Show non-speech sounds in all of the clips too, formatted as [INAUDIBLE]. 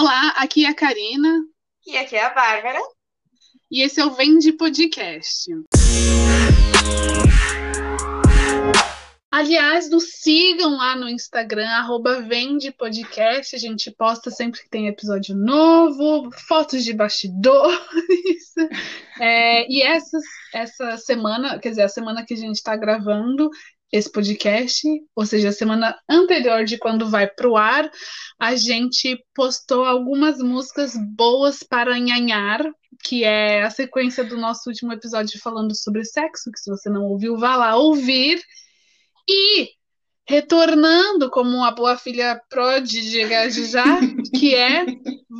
Olá, aqui é a Karina. E aqui é a Bárbara. E esse é o Vende Podcast. Aliás, nos sigam lá no Instagram, arroba Vende Podcast. A gente posta sempre que tem episódio novo, fotos de bastidores. [LAUGHS] É, e essa, essa semana, quer dizer, a semana que a gente está gravando esse podcast, ou seja, a semana anterior de quando vai pro ar, a gente postou algumas músicas boas para nhanhar, que é a sequência do nosso último episódio falando sobre sexo, que se você não ouviu, vá lá ouvir. E retornando como uma boa filha pródiga já, [LAUGHS] que é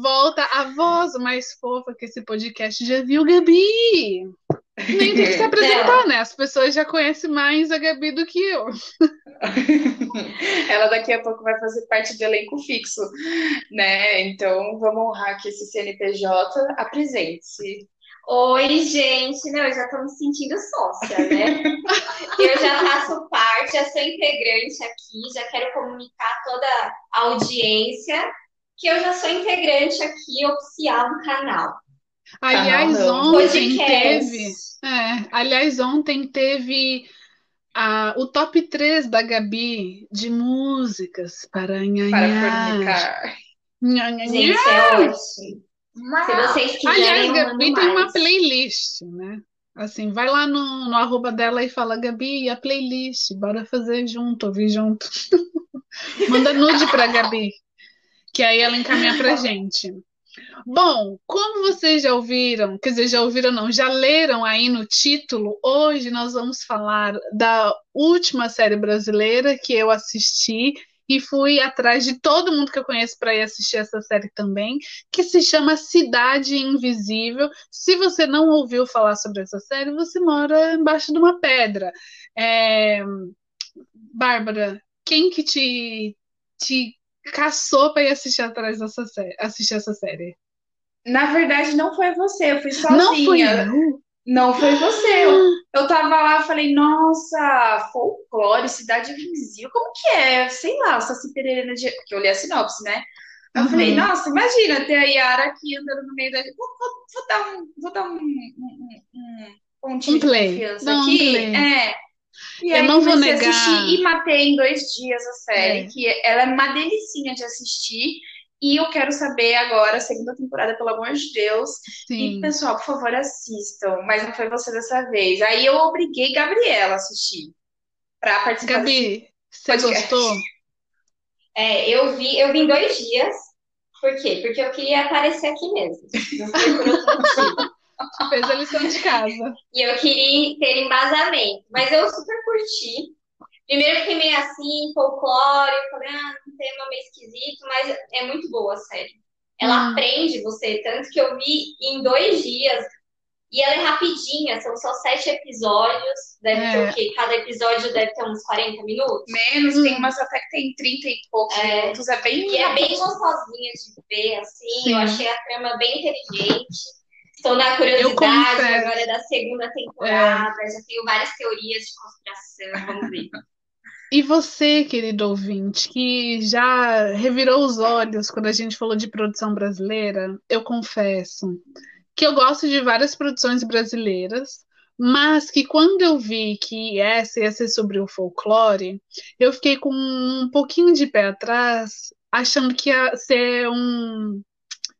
volta a voz mais fofa que esse podcast já viu, Gabi. Nem tem que se [LAUGHS] apresentar, é. né? As pessoas já conhecem mais a Gabi do que eu. [LAUGHS] Ela daqui a pouco vai fazer parte do elenco fixo, né? Então vamos honrar aqui esse CNPJ. Apresente-se. Oi, gente. Não, eu já estou me sentindo sócia, né? [LAUGHS] eu já faço parte, já sou integrante aqui, já quero comunicar toda a audiência que eu já sou integrante aqui oficial do canal. Aliás, ontem teve. É, aliás, ontem teve a, o top 3 da Gabi de músicas para nhanhar. Para fornicar. Gente, é ótimo. Se vocês quiserem, Aliás, Gabi tem uma playlist, né? Assim, vai lá no, no arroba dela e fala, Gabi, a playlist, bora fazer junto, ouvir junto. [LAUGHS] Manda nude pra Gabi, que aí ela encaminha pra [LAUGHS] gente. Bom, como vocês já ouviram, quer dizer, já ouviram não, já leram aí no título, hoje nós vamos falar da última série brasileira que eu assisti e fui atrás de todo mundo que eu conheço para ir assistir essa série também, que se chama Cidade Invisível. Se você não ouviu falar sobre essa série, você mora embaixo de uma pedra. É... Bárbara, quem que te, te caçou para ir assistir atrás dessa série, assistir essa série? Na verdade, não foi você, eu fui sozinha. Não foi eu? Não foi você. Eu, eu tava lá, falei, nossa, folclore, cidade invisível, como que é? Sei lá, Saci Pereira de... Porque eu li a sinopse, né? Eu uhum. falei, nossa, imagina ter a Yara aqui andando no meio da. Vou, vou, vou dar um, vou dar um, um, um pontinho um play. de confiança aqui. Um é. E eu não vou negar. e matei em dois dias a série, é. que ela é uma delicinha de assistir. E eu quero saber agora, segunda temporada, pelo amor de Deus. Sim. E, pessoal, por favor, assistam. Mas não foi você dessa vez. Aí eu obriguei Gabriela a assistir. Pra participar Gabi, você gostou? É, eu vi, eu vi em dois dias. Por quê? Porque eu queria aparecer aqui mesmo. Não foi por outro motivo. [LAUGHS] Fez a lição de casa. E eu queria ter embasamento. Mas eu super curti. Primeiro fiquei meio assim, folclore, falei, ah, um tema meio esquisito, mas é muito boa a série. Ela hum. aprende você, tanto que eu vi em dois dias, e ela é rapidinha, são só sete episódios, deve é. ter o quê? Cada episódio deve ter uns 40 minutos? Menos, hum. tem umas até que tem 30 e poucos é. minutos, é bem... E é bem gostosinha de ver, assim, Sim. eu achei a trama bem inteligente. Estou na curiosidade agora da segunda temporada, é. já tenho várias teorias de conspiração, vamos ver. [LAUGHS] E você, querido ouvinte, que já revirou os olhos quando a gente falou de produção brasileira, eu confesso que eu gosto de várias produções brasileiras, mas que quando eu vi que essa ia ser sobre o folclore, eu fiquei com um pouquinho de pé atrás, achando que ia ser um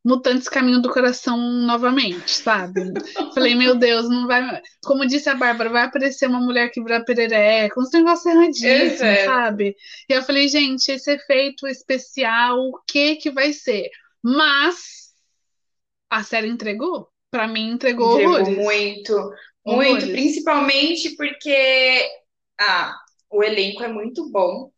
Mutantes Caminho do Coração novamente, sabe? Falei, meu Deus, não vai. Como disse a Bárbara, vai aparecer uma mulher que vira perereca, uns negócios erradíssimos, é. sabe? E eu falei, gente, esse efeito especial, o que que vai ser? Mas a série entregou. Para mim, entregou, entregou horrores. muito, muito, horrores. principalmente porque ah, o elenco é muito bom.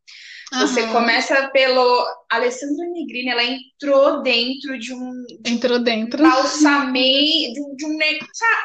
Você uhum. começa pelo. Alessandra Negrini, ela entrou dentro de um. De entrou dentro. Balsamei, de, de um.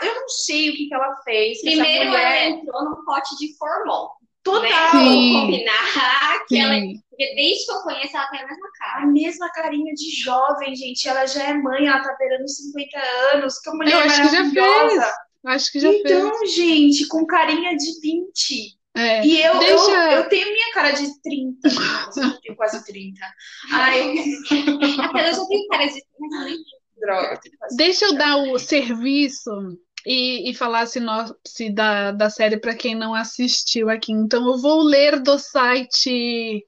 Eu não sei o que, que ela fez. Primeiro, mulher... ela entrou num pote de formol. Total. Né? combinar [LAUGHS] que Sim. ela. Porque desde que eu conheço, ela tem a mesma cara. A mesma carinha de jovem, gente. Ela já é mãe, ela tá beirando 50 anos. Que mulher eu acho que já fez. Acho que já então, fez. gente, com carinha de 20 É, E eu, deixa- eu, eu tenho minha cara de 30. Nossa, [LAUGHS] eu tenho quase 30. Ai, Até eu já tenho cara de. Mas eu nem droga. eu Deixa eu dar o serviço e, e falar a sinopse da, da série para quem não assistiu aqui. Então, eu vou ler do site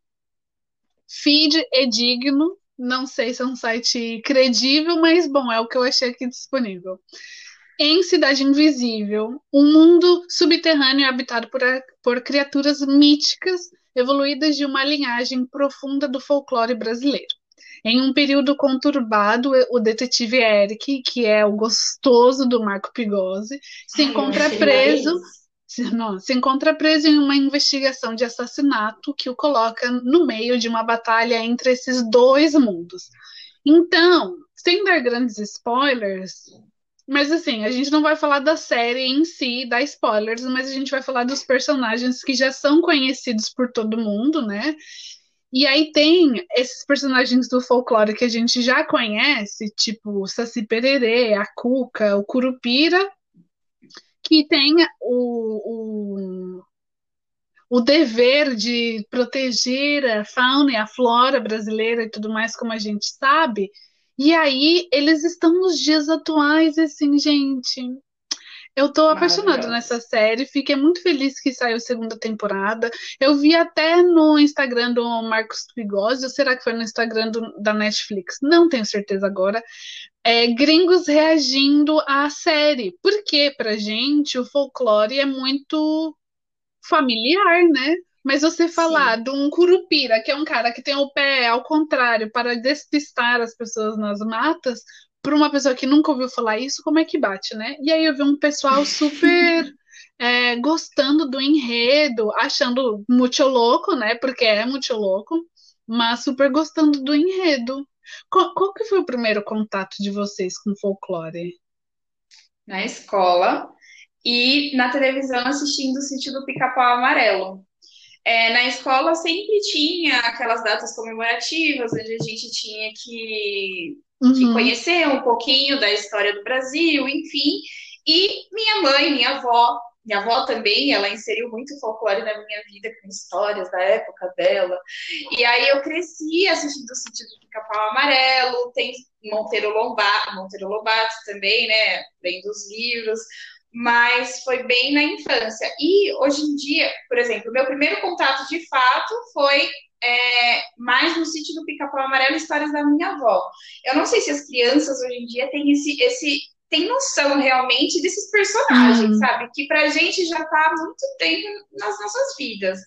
Feed e Digno. Não sei se é um site credível, mas bom, é o que eu achei aqui disponível. Em Cidade Invisível, um mundo subterrâneo habitado por, por criaturas míticas evoluídas de uma linhagem profunda do folclore brasileiro. Em um período conturbado, o detetive Eric, que é o gostoso do Marco Pigozzi, se Ai, encontra preso se, não, se encontra preso em uma investigação de assassinato que o coloca no meio de uma batalha entre esses dois mundos. Então, sem dar grandes spoilers, mas assim, a gente não vai falar da série em si, dar spoilers, mas a gente vai falar dos personagens que já são conhecidos por todo mundo, né? E aí tem esses personagens do folclore que a gente já conhece, tipo o Saci Pererê, a Cuca, o Curupira, que tem o, o, o dever de proteger a fauna e a flora brasileira e tudo mais, como a gente sabe. E aí eles estão nos dias atuais, assim, gente. Eu tô apaixonada nessa série, fiquei muito feliz que saiu a segunda temporada. Eu vi até no Instagram do Marcos ou será que foi no Instagram do- da Netflix? Não tenho certeza agora. É, gringos reagindo à série, porque pra gente o folclore é muito familiar, né? Mas você falar de um curupira, que é um cara que tem o pé ao contrário para despistar as pessoas nas matas, para uma pessoa que nunca ouviu falar isso, como é que bate, né? E aí eu vi um pessoal super [LAUGHS] é, gostando do enredo, achando muito louco, né? Porque é muito louco, mas super gostando do enredo. Qual, qual que foi o primeiro contato de vocês com folclore? na escola e na televisão assistindo o Sítio do Pica-Pau Amarelo. É, na escola sempre tinha aquelas datas comemorativas onde a gente tinha que, que Uhum. conhecer um pouquinho da história do Brasil, enfim. E minha mãe, minha avó, minha avó também, ela inseriu muito folclore na minha vida com histórias da época dela. E aí eu cresci assistindo o Sítio do Pica-Pau Amarelo, tem Monteiro Lobato, Monteiro Lobato também, né? Lendo os livros, mas foi bem na infância. E hoje em dia, por exemplo, meu primeiro contato de fato foi é, mais no Sítio do Pica-Pau Amarelo, histórias da minha avó. Eu não sei se as crianças hoje em dia têm esse, esse tem noção realmente desses personagens, Hum. sabe? Que pra gente já tá há muito tempo nas nossas vidas.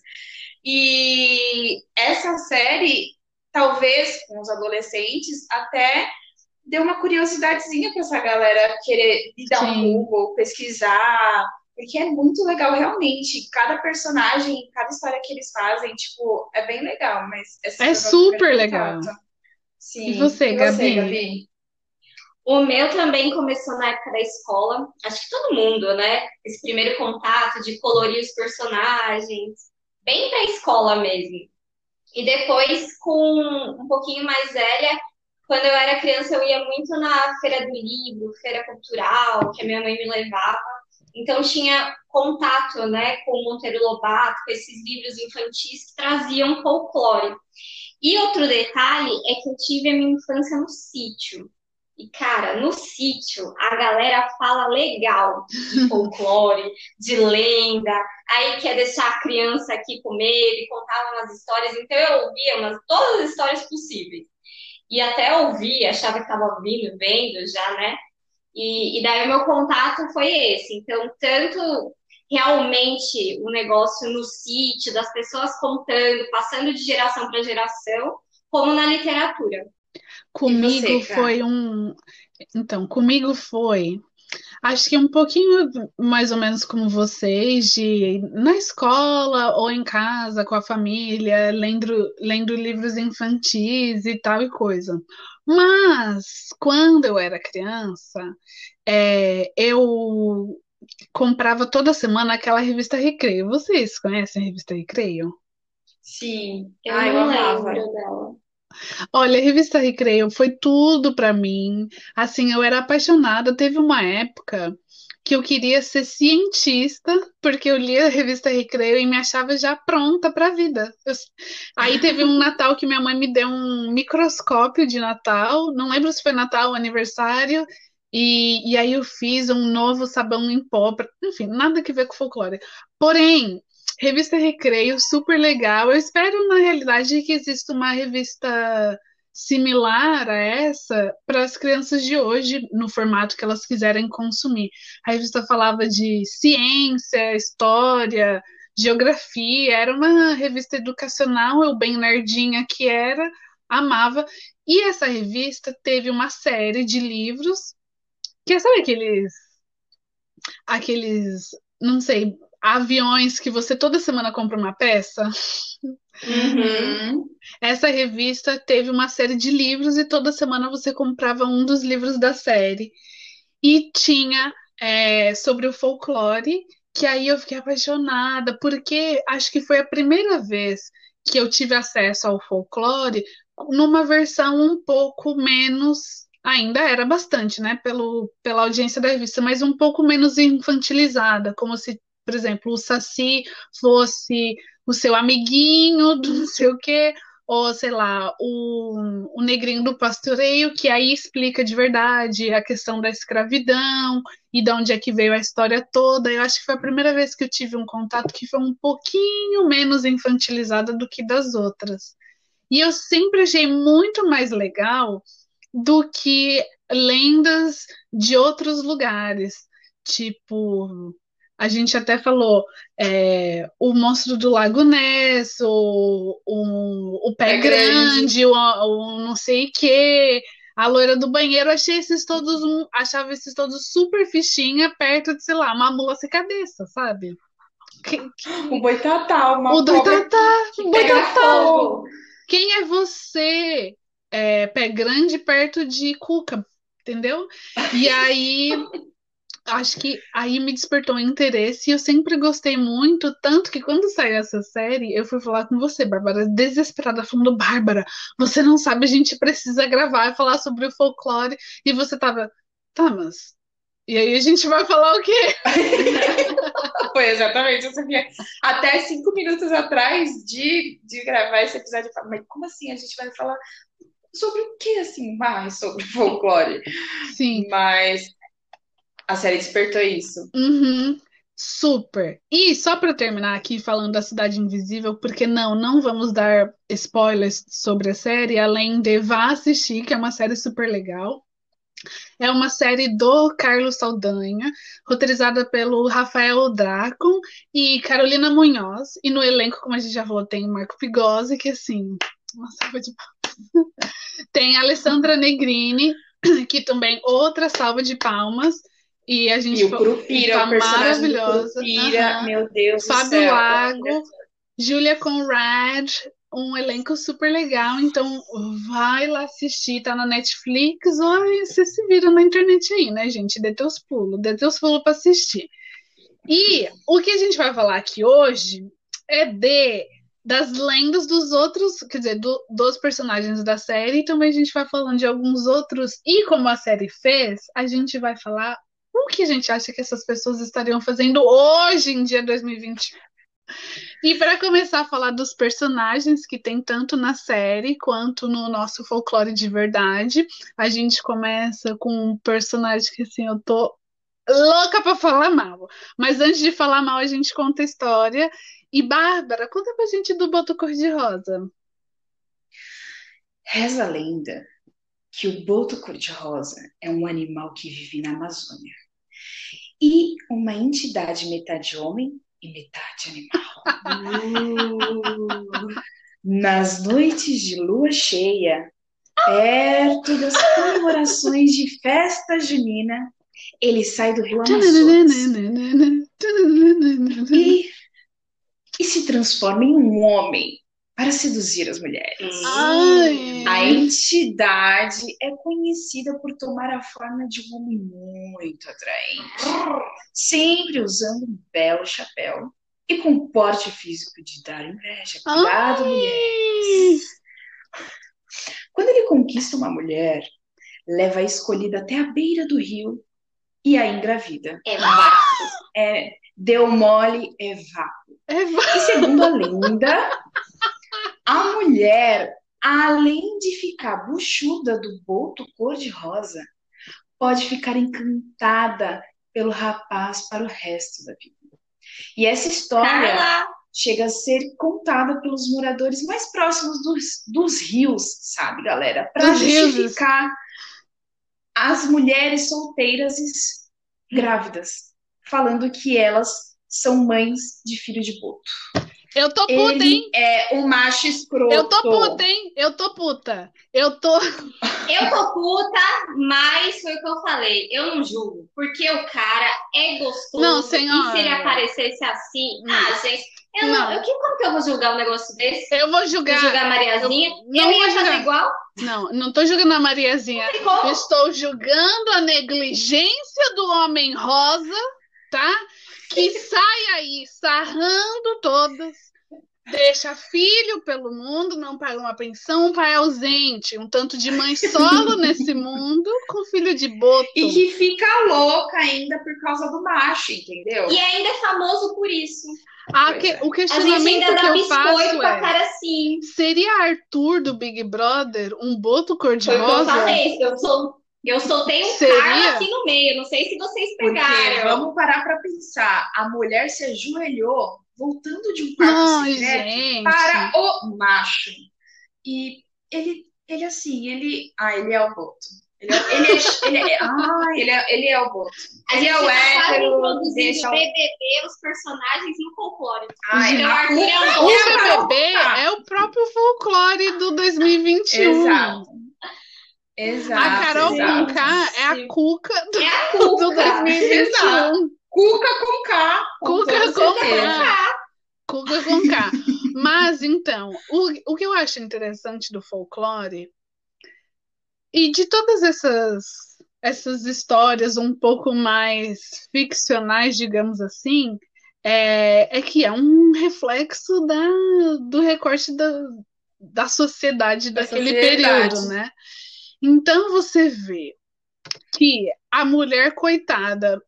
E essa série, talvez com os adolescentes, até deu uma curiosidadezinha para essa galera querer ir dar um Sim. Google, pesquisar, porque é muito legal realmente. Cada personagem, cada história que eles fazem, tipo, é bem legal, mas É meu super legal. Sim. E você, Gabi? O meu também começou na época da escola. Acho que todo mundo, né? Esse primeiro contato de colorir os personagens, bem pra escola mesmo. E depois, com um pouquinho mais velha, quando eu era criança, eu ia muito na feira do livro, feira cultural, que a minha mãe me levava. Então tinha contato, né, com o Monteiro Lobato, com esses livros infantis que traziam folclore. E outro detalhe é que eu tive a minha infância no sítio. E, cara, no sítio, a galera fala legal de [LAUGHS] folclore, de lenda, aí quer deixar a criança aqui com medo e contava umas histórias. Então, eu ouvia umas, todas as histórias possíveis. E até ouvi, achava que estava ouvindo, vendo já, né? E, e daí o meu contato foi esse. Então, tanto realmente o negócio no sítio, das pessoas contando, passando de geração para geração, como na literatura. Comigo você, foi um. Então, comigo foi. Acho que um pouquinho mais ou menos como vocês, de ir na escola ou em casa com a família, lendo, lendo livros infantis e tal e coisa. Mas, quando eu era criança, é, eu comprava toda semana aquela revista Recreio. Vocês conhecem a revista Recreio? Sim. Eu Ah, eu não amava. lembro dela. Olha, a revista Recreio foi tudo pra mim. Assim, eu era apaixonada. Teve uma época que eu queria ser cientista, porque eu lia a revista Recreio e me achava já pronta para a vida. Eu... Aí teve um Natal que minha mãe me deu um microscópio de Natal, não lembro se foi Natal ou aniversário, e, e aí eu fiz um novo sabão em pó, pra... enfim, nada que ver com folclore. Porém, revista Recreio, super legal. Eu espero, na realidade, que exista uma revista similar a essa para as crianças de hoje, no formato que elas quiserem consumir. A revista falava de ciência, história, geografia, era uma revista educacional, eu bem nerdinha que era, amava. E essa revista teve uma série de livros, que sabe aqueles aqueles, não sei, aviões que você toda semana compra uma peça? Uhum. Essa revista teve uma série de livros e toda semana você comprava um dos livros da série. E tinha é, sobre o folclore, que aí eu fiquei apaixonada, porque acho que foi a primeira vez que eu tive acesso ao folclore numa versão um pouco menos. Ainda era bastante, né, pelo, pela audiência da revista, mas um pouco menos infantilizada, como se, por exemplo, o Saci fosse o seu amiguinho do não sei o quê, ou sei lá, o, o negrinho do pastoreio, que aí explica de verdade a questão da escravidão e de onde é que veio a história toda. Eu acho que foi a primeira vez que eu tive um contato que foi um pouquinho menos infantilizada do que das outras. E eu sempre achei muito mais legal do que lendas de outros lugares. Tipo, a gente até falou é, o monstro do Lago Ness, o, o, o pé, grande, grande. O, o, não sei o que, a loira do banheiro, achei esses todos, achava esses todos super fichinha perto de, sei lá, uma mula sem cabeça, sabe? O boitatá, uma O boitatá, o boitatá. Quem é você? É, pé grande perto de Cuca, entendeu? E aí [LAUGHS] acho que aí me despertou um interesse e eu sempre gostei muito, tanto que quando saiu essa série, eu fui falar com você, Bárbara, desesperada, falando, Bárbara, você não sabe, a gente precisa gravar e falar sobre o folclore, e você tava, tá, mas... E aí a gente vai falar o quê? [LAUGHS] Foi exatamente isso aqui. Até cinco minutos atrás de, de gravar esse episódio, eu falei, mas como assim? A gente vai falar sobre o que, assim, mais sobre folclore? Sim. Mas a série despertou isso. Uhum. Super. E só para terminar aqui falando da Cidade Invisível, porque não, não vamos dar spoilers sobre a série, além de vá assistir, que é uma série super legal. É uma série do Carlos Saldanha, roteirizada pelo Rafael Dracon e Carolina Munhoz. E no elenco, como a gente já falou, tem Marco Pigosi, que assim, uma salva de palmas. [LAUGHS] Tem Alessandra Negrini, que também outra salva de palmas. E a gente e o Curupira, tá o personagem maravilhosa. Curupira, uhum. meu Deus Fábio do céu. Lago, Julia Conrad, um elenco super legal, então vai lá assistir, tá na Netflix, ou você se vira na internet aí, né, gente? Dê teus pulos, dê teus pulos para assistir. E o que a gente vai falar aqui hoje é de das lendas dos outros, quer dizer, do, dos personagens da série, e também a gente vai falando de alguns outros, e como a série fez, a gente vai falar o que a gente acha que essas pessoas estariam fazendo hoje em dia 2021? E para começar a falar dos personagens que tem tanto na série quanto no nosso folclore de verdade, a gente começa com um personagem que assim eu tô louca para falar mal. Mas antes de falar mal, a gente conta a história. E Bárbara, conta pra gente do Boto Cor-de-Rosa. Reza a lenda que o boto cor-de-rosa é um animal que vive na Amazônia e uma entidade metade homem e metade animal. Uh, [LAUGHS] nas noites de lua cheia, perto das comemorações de festa junina, ele sai do rio Amazonas e, e se transforma em um homem para seduzir as mulheres. Ai. A entidade é conhecida por tomar a forma de um homem muito atraente, sempre usando um belo chapéu e com porte físico de dar inveja. Cuidado, mulheres! Quando ele conquista uma mulher, leva a escolhida até a beira do rio e aí engravida. É vapo. É, deu mole, é vapo. É va- E segundo a lenda, a mulher, além de ficar buchuda do boto cor-de-rosa, pode ficar encantada pelo rapaz para o resto da vida. E essa história Carla. chega a ser contada pelos moradores mais próximos dos, dos rios, sabe, galera? Para Dos rios. justificar as mulheres solteiras e grávidas, falando que elas são mães de filho de boto. Eu tô puta, Ele hein? é um macho escroto. Eu tô puta, hein? Eu tô puta. Eu tô. [LAUGHS] Eu tô puta, mas foi o que eu falei. Eu não julgo, porque o cara é gostoso. Não, senhora. E se ele aparecesse assim, Não. ah, gente, eu não. Não. Eu, que, como que eu vou julgar um negócio desse? Eu vou Vou julgar. julgar a Mariazinha? Eu- Eu, não vou ia fazer julgar. igual? Não, não tô julgando a Mariazinha. Não tem como. Eu estou julgando a negligência do homem rosa, tá? Que sai aí sarrando todas, deixa filho pelo mundo, não paga uma pensão, um pai ausente, um tanto de mãe solo [LAUGHS] nesse mundo com filho de boto. E que fica louca ainda por causa do macho, entendeu? E ainda é famoso por isso. Ah, que- é. o A gente questionamento ainda que eu faço é: cara assim. seria Arthur do Big Brother um boto que eu cor-de-rosa? falei. Eu, sou, eu soltei um Seria? Aqui no meio. Não sei se vocês Porque pegaram. vamos parar pra pensar, a mulher se ajoelhou voltando de um quarto Ai, secreto para o macho. E ele, ele assim, ele, ah, ele é o boto. Ele é, ele é, ele é, ah, ele é, ele é o boto. Ele é o tá hétero, deixa o- BBB, os personagens no folclore. Ai, Então, a é culpa O é a BBB Carol. é o próprio folclore do 2021. Exato. Exato. A Carol exato. Conká é a Cuca do, É a do Cuca. 2021. Cuca com K. com Cuca com. K. Cuca com K. Mas, então, o, o que eu acho interessante do folclore e de todas essas, essas histórias um pouco mais ficcionais, digamos assim, é, é que é um reflexo da, do recorte da, da sociedade Da daquele sociedade. período, né? Então você vê que a mulher coitada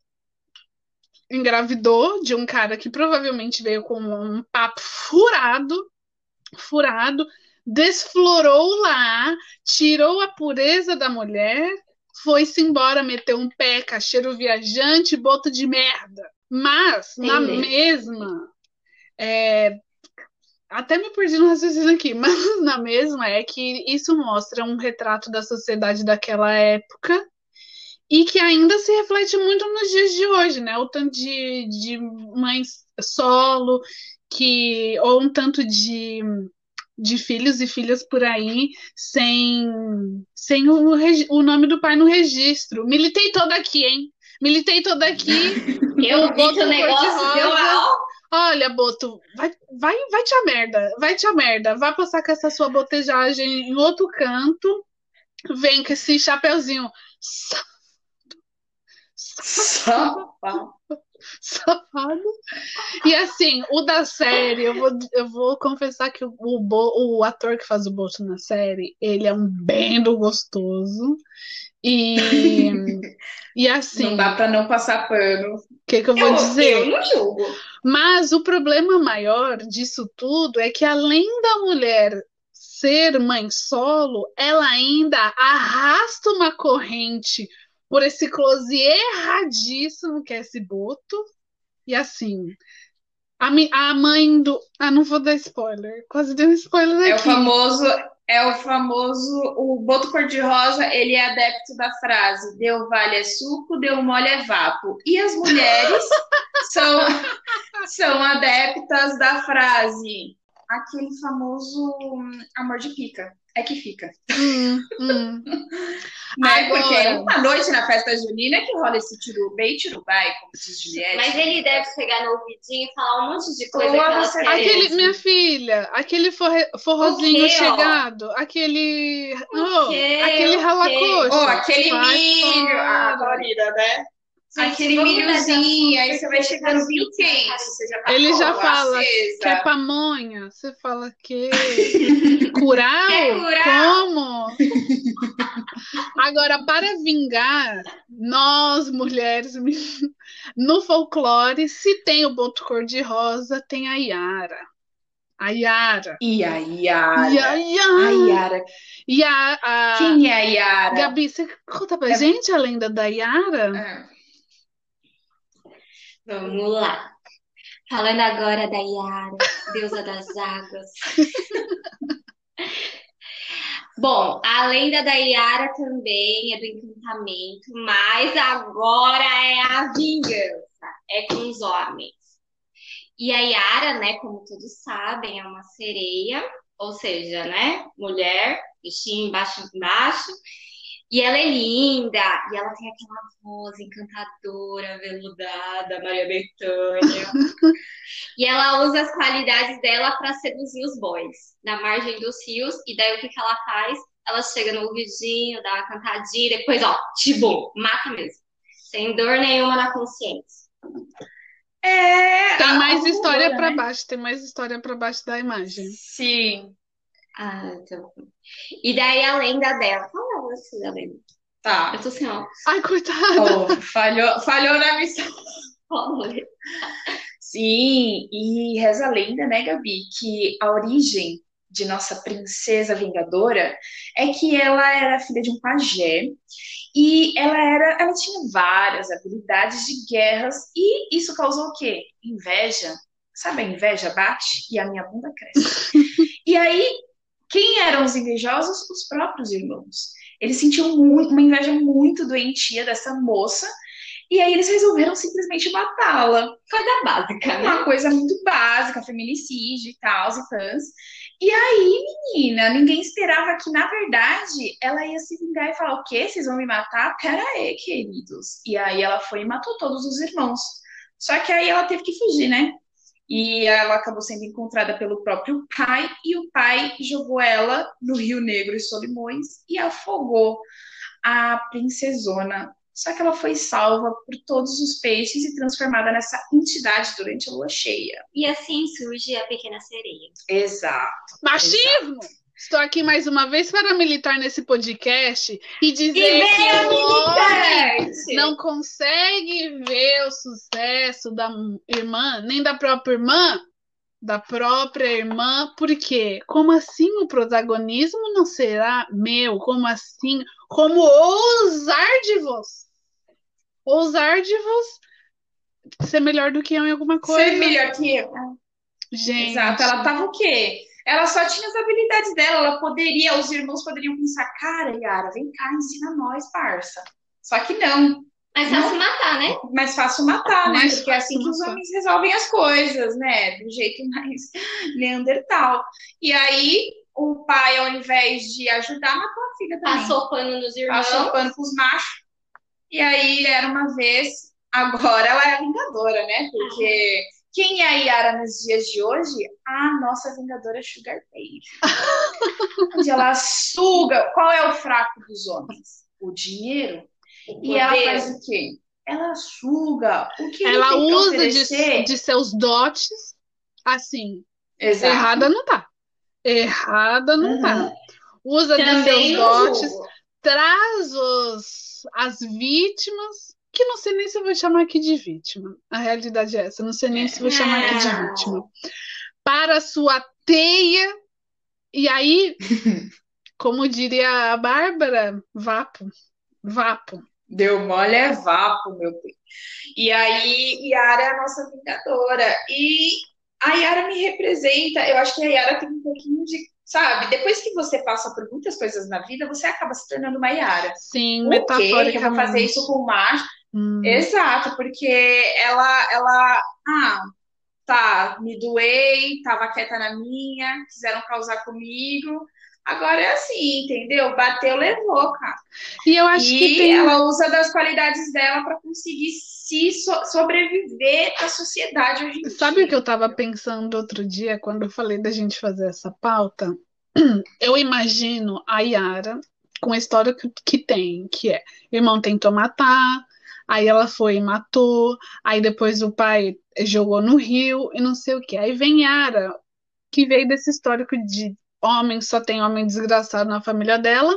engravidou de um cara que provavelmente veio com um papo furado, furado, desflorou lá, tirou a pureza da mulher, foi-se embora, meteu um pé, cacheiro viajante, boto de merda. Mas, na Entendi. mesma, é, até me perdi no raciocínio aqui, [LAUGHS] mas na mesma é que isso mostra um retrato da sociedade daquela época e que ainda se reflete muito nos dias de hoje, né? O tanto de, de mães solo, que, ou um tanto de, de filhos e filhas por aí sem, sem o, o nome do pai no registro. Militei toda aqui, hein? Militei toda aqui. [LAUGHS] Eu vi que o negócio deu a Olha, Boto, vai, vai, vai te a merda, vai te a merda. Vai passar com essa sua botejagem em outro canto. Vem com esse chapeuzinho Safado. safado. E assim, o da série, eu vou, eu vou confessar que o, o, o ator que faz o Boto na série, ele é um bem do gostoso. E, [LAUGHS] e assim, Não dá pra não passar pano. o que que eu vou eu, dizer? eu não julgo. Mas o problema maior disso tudo é que, além da mulher ser mãe solo, ela ainda arrasta uma corrente por esse close erradíssimo que é esse boto. E assim, a, a mãe do. Ah, não vou dar spoiler. Quase dei um spoiler É o aqui. famoso, é o famoso, o boto cor-de-rosa, ele é adepto da frase, deu vale é suco, deu mole é vapo. E as mulheres [LAUGHS] são, são adeptas da frase, aquele famoso hum, amor de pica, é que fica. Hum, hum. [LAUGHS] Né? Agora- Porque uma noite na festa junina que rola esse tirubei, tirubai, como diz Juliette. Mas ele deve pegar no ouvidinho e falar um monte de coisa que. Aquele, minha filha, aquele forre- forrozinho quê, ó? chegado, aquele. oh, quê, aquele ralacoxa. Ô, aquele milho, fora. a Florida, né? Gente, aquele milhozinho, aí você vai chegando vinho quente, cara. você já tá Ele já fala acesa. Quer pamonha? Você fala que [LAUGHS] curau? Como? Agora, para vingar, nós, mulheres, [LAUGHS] no folclore, se tem o boto cor-de-rosa, tem a Yara. A Yara. E a Yara? E a A Yara. Yara. E a, a- Quem é a Yara? Gabi, você conta pra É- gente a lenda da Yara? Ah, Vamos lá. Falando agora da Yara, deusa das águas. [LAUGHS] Bom, a lenda da Yara também é do encantamento, mas agora é a vingança, é com os homens. E a Yara, né, como todos sabem, é uma sereia, ou seja, né, mulher, bichinho embaixo, embaixo, e ela é linda, e ela tem aquela voz encantadora, veludada, Maria Bethânia. [LAUGHS] E ela usa as qualidades dela para seduzir os boys na margem dos rios. E daí o que que ela faz? Ela chega no riozinho, dá uma cantadinha, depois, ó, tibum, mata mesmo. Sem dor nenhuma na consciência. É, Tem mais história pra né? baixo, tem mais história pra baixo da imagem. Sim, Ah, então. E daí a lenda dela. Fala você da lenda. tá. Eu tô sem óculos. Ai, coitada. Oh, falhou, falhou na missão. Sim, e reza a lenda, né, Gabi, que a origem de nossa princesa vingadora é que ela era filha de um pajé e ela era, ela tinha várias habilidades de guerras e isso causou o quê? Inveja. Sabe a inveja bate e a minha bunda cresce. [LAUGHS] E aí, quem eram os invejosos? Os próprios irmãos. Eles sentiam muito, uma inveja muito doentia dessa moça e aí eles resolveram simplesmente matá-la Coisa básica, né? uma coisa muito básica, feminicídio e tal, e tans. E aí, menina, ninguém esperava que, na verdade, ela ia se vingar e falar: o quê? Vocês vão me matar? Pera aí, queridos. E aí ela foi e matou todos os irmãos. Só que aí ela teve que fugir, né? E ela acabou sendo encontrada pelo próprio pai, e o pai jogou ela no Rio Negro e Solimões e afogou a princesona. Só que ela foi salva por todos os peixes e transformada nessa entidade durante a lua cheia. E assim surge a pequena sereia. Exato. Machismo! Estou aqui mais uma vez para militar nesse podcast e dizer E que o homem não consegue ver o sucesso da irmã, nem da própria irmã, da própria irmã, porque como assim o protagonismo não será meu? Como assim? Como ousar de vos? Ousar de vos ser melhor do que eu em alguma coisa? Ser melhor que eu. Gente, Exato. Ela tava o quê? Ela só tinha as habilidades dela. Ela poderia, os irmãos poderiam pensar, cara, Yara, vem cá, ensina nós, parça. Só que não. Mas fácil matar, né? Mais fácil matar, né? Mais Porque é assim que os homens resolvem as coisas, né? Do jeito mais [LAUGHS] neandertal. E aí, o pai, ao invés de ajudar, matou a filha também. Passou pano nos irmãos. Passou pano pros machos. E aí, era uma vez. Agora ela é a vingadora, né? Porque quem é a Yara nos dias de hoje? A nossa vingadora Sugar Baby. [LAUGHS] Onde ela suga. Qual é o fraco dos homens? O dinheiro. E ela faz o quê? Ela suga o que ela usa de, de seus dotes assim. Exato. Errada não tá. Errada não Uhum. tá. Usa de Também seus não dotes, traz os, as vítimas, que não sei nem se eu vou chamar aqui de vítima. A realidade é essa, não sei nem se vou chamar aqui de Não. vítima. Para sua teia, e aí, [LAUGHS] como diria a Bárbara, vapo, vapo. Deu mole é vapo, meu bem. E aí, Yara é a nossa vingadora. E a Yara me representa. Eu acho que a Yara tem um pouquinho de. Sabe, depois que você passa por muitas coisas na vida, você acaba se tornando uma Yara. Sim, O quê? Que eu vou metaforicamente. fazer isso com o macho? Hum. Exato, porque ela, ela, ah, tá, me doei, tava quieta na minha, quiseram causar comigo. Agora é assim, entendeu? Bateu, levou, cara. E eu acho que E tem ela usa das qualidades dela para conseguir se so- sobreviver à sociedade hoje em Sabe dia. o que eu tava pensando outro dia quando eu falei da gente fazer essa pauta? [CLEARS THROAT] Eu imagino a Yara com a história que, que tem, que é, irmão tentou matar, aí ela foi e matou, aí depois o pai jogou no rio e não sei o que. Aí vem Yara, que veio desse histórico de homem, só tem homem desgraçado na família dela.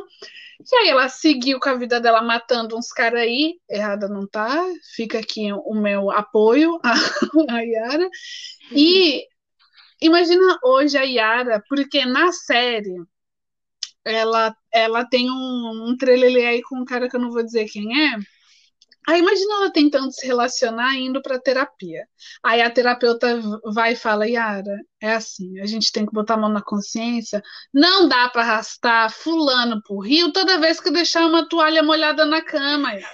E aí ela seguiu com a vida dela matando uns caras aí, errada não tá, fica aqui o meu apoio [LAUGHS] a, Yara. E imagina hoje a Yara, porque na série ela, ela tem um, um aí com um cara que eu não vou dizer quem é, Aí imagina ela tentando se relacionar indo para terapia. Aí a terapeuta vai e fala: Yara, é assim, a gente tem que botar a mão na consciência. Não dá para arrastar fulano pro rio toda vez que deixar uma toalha molhada na cama, Yara.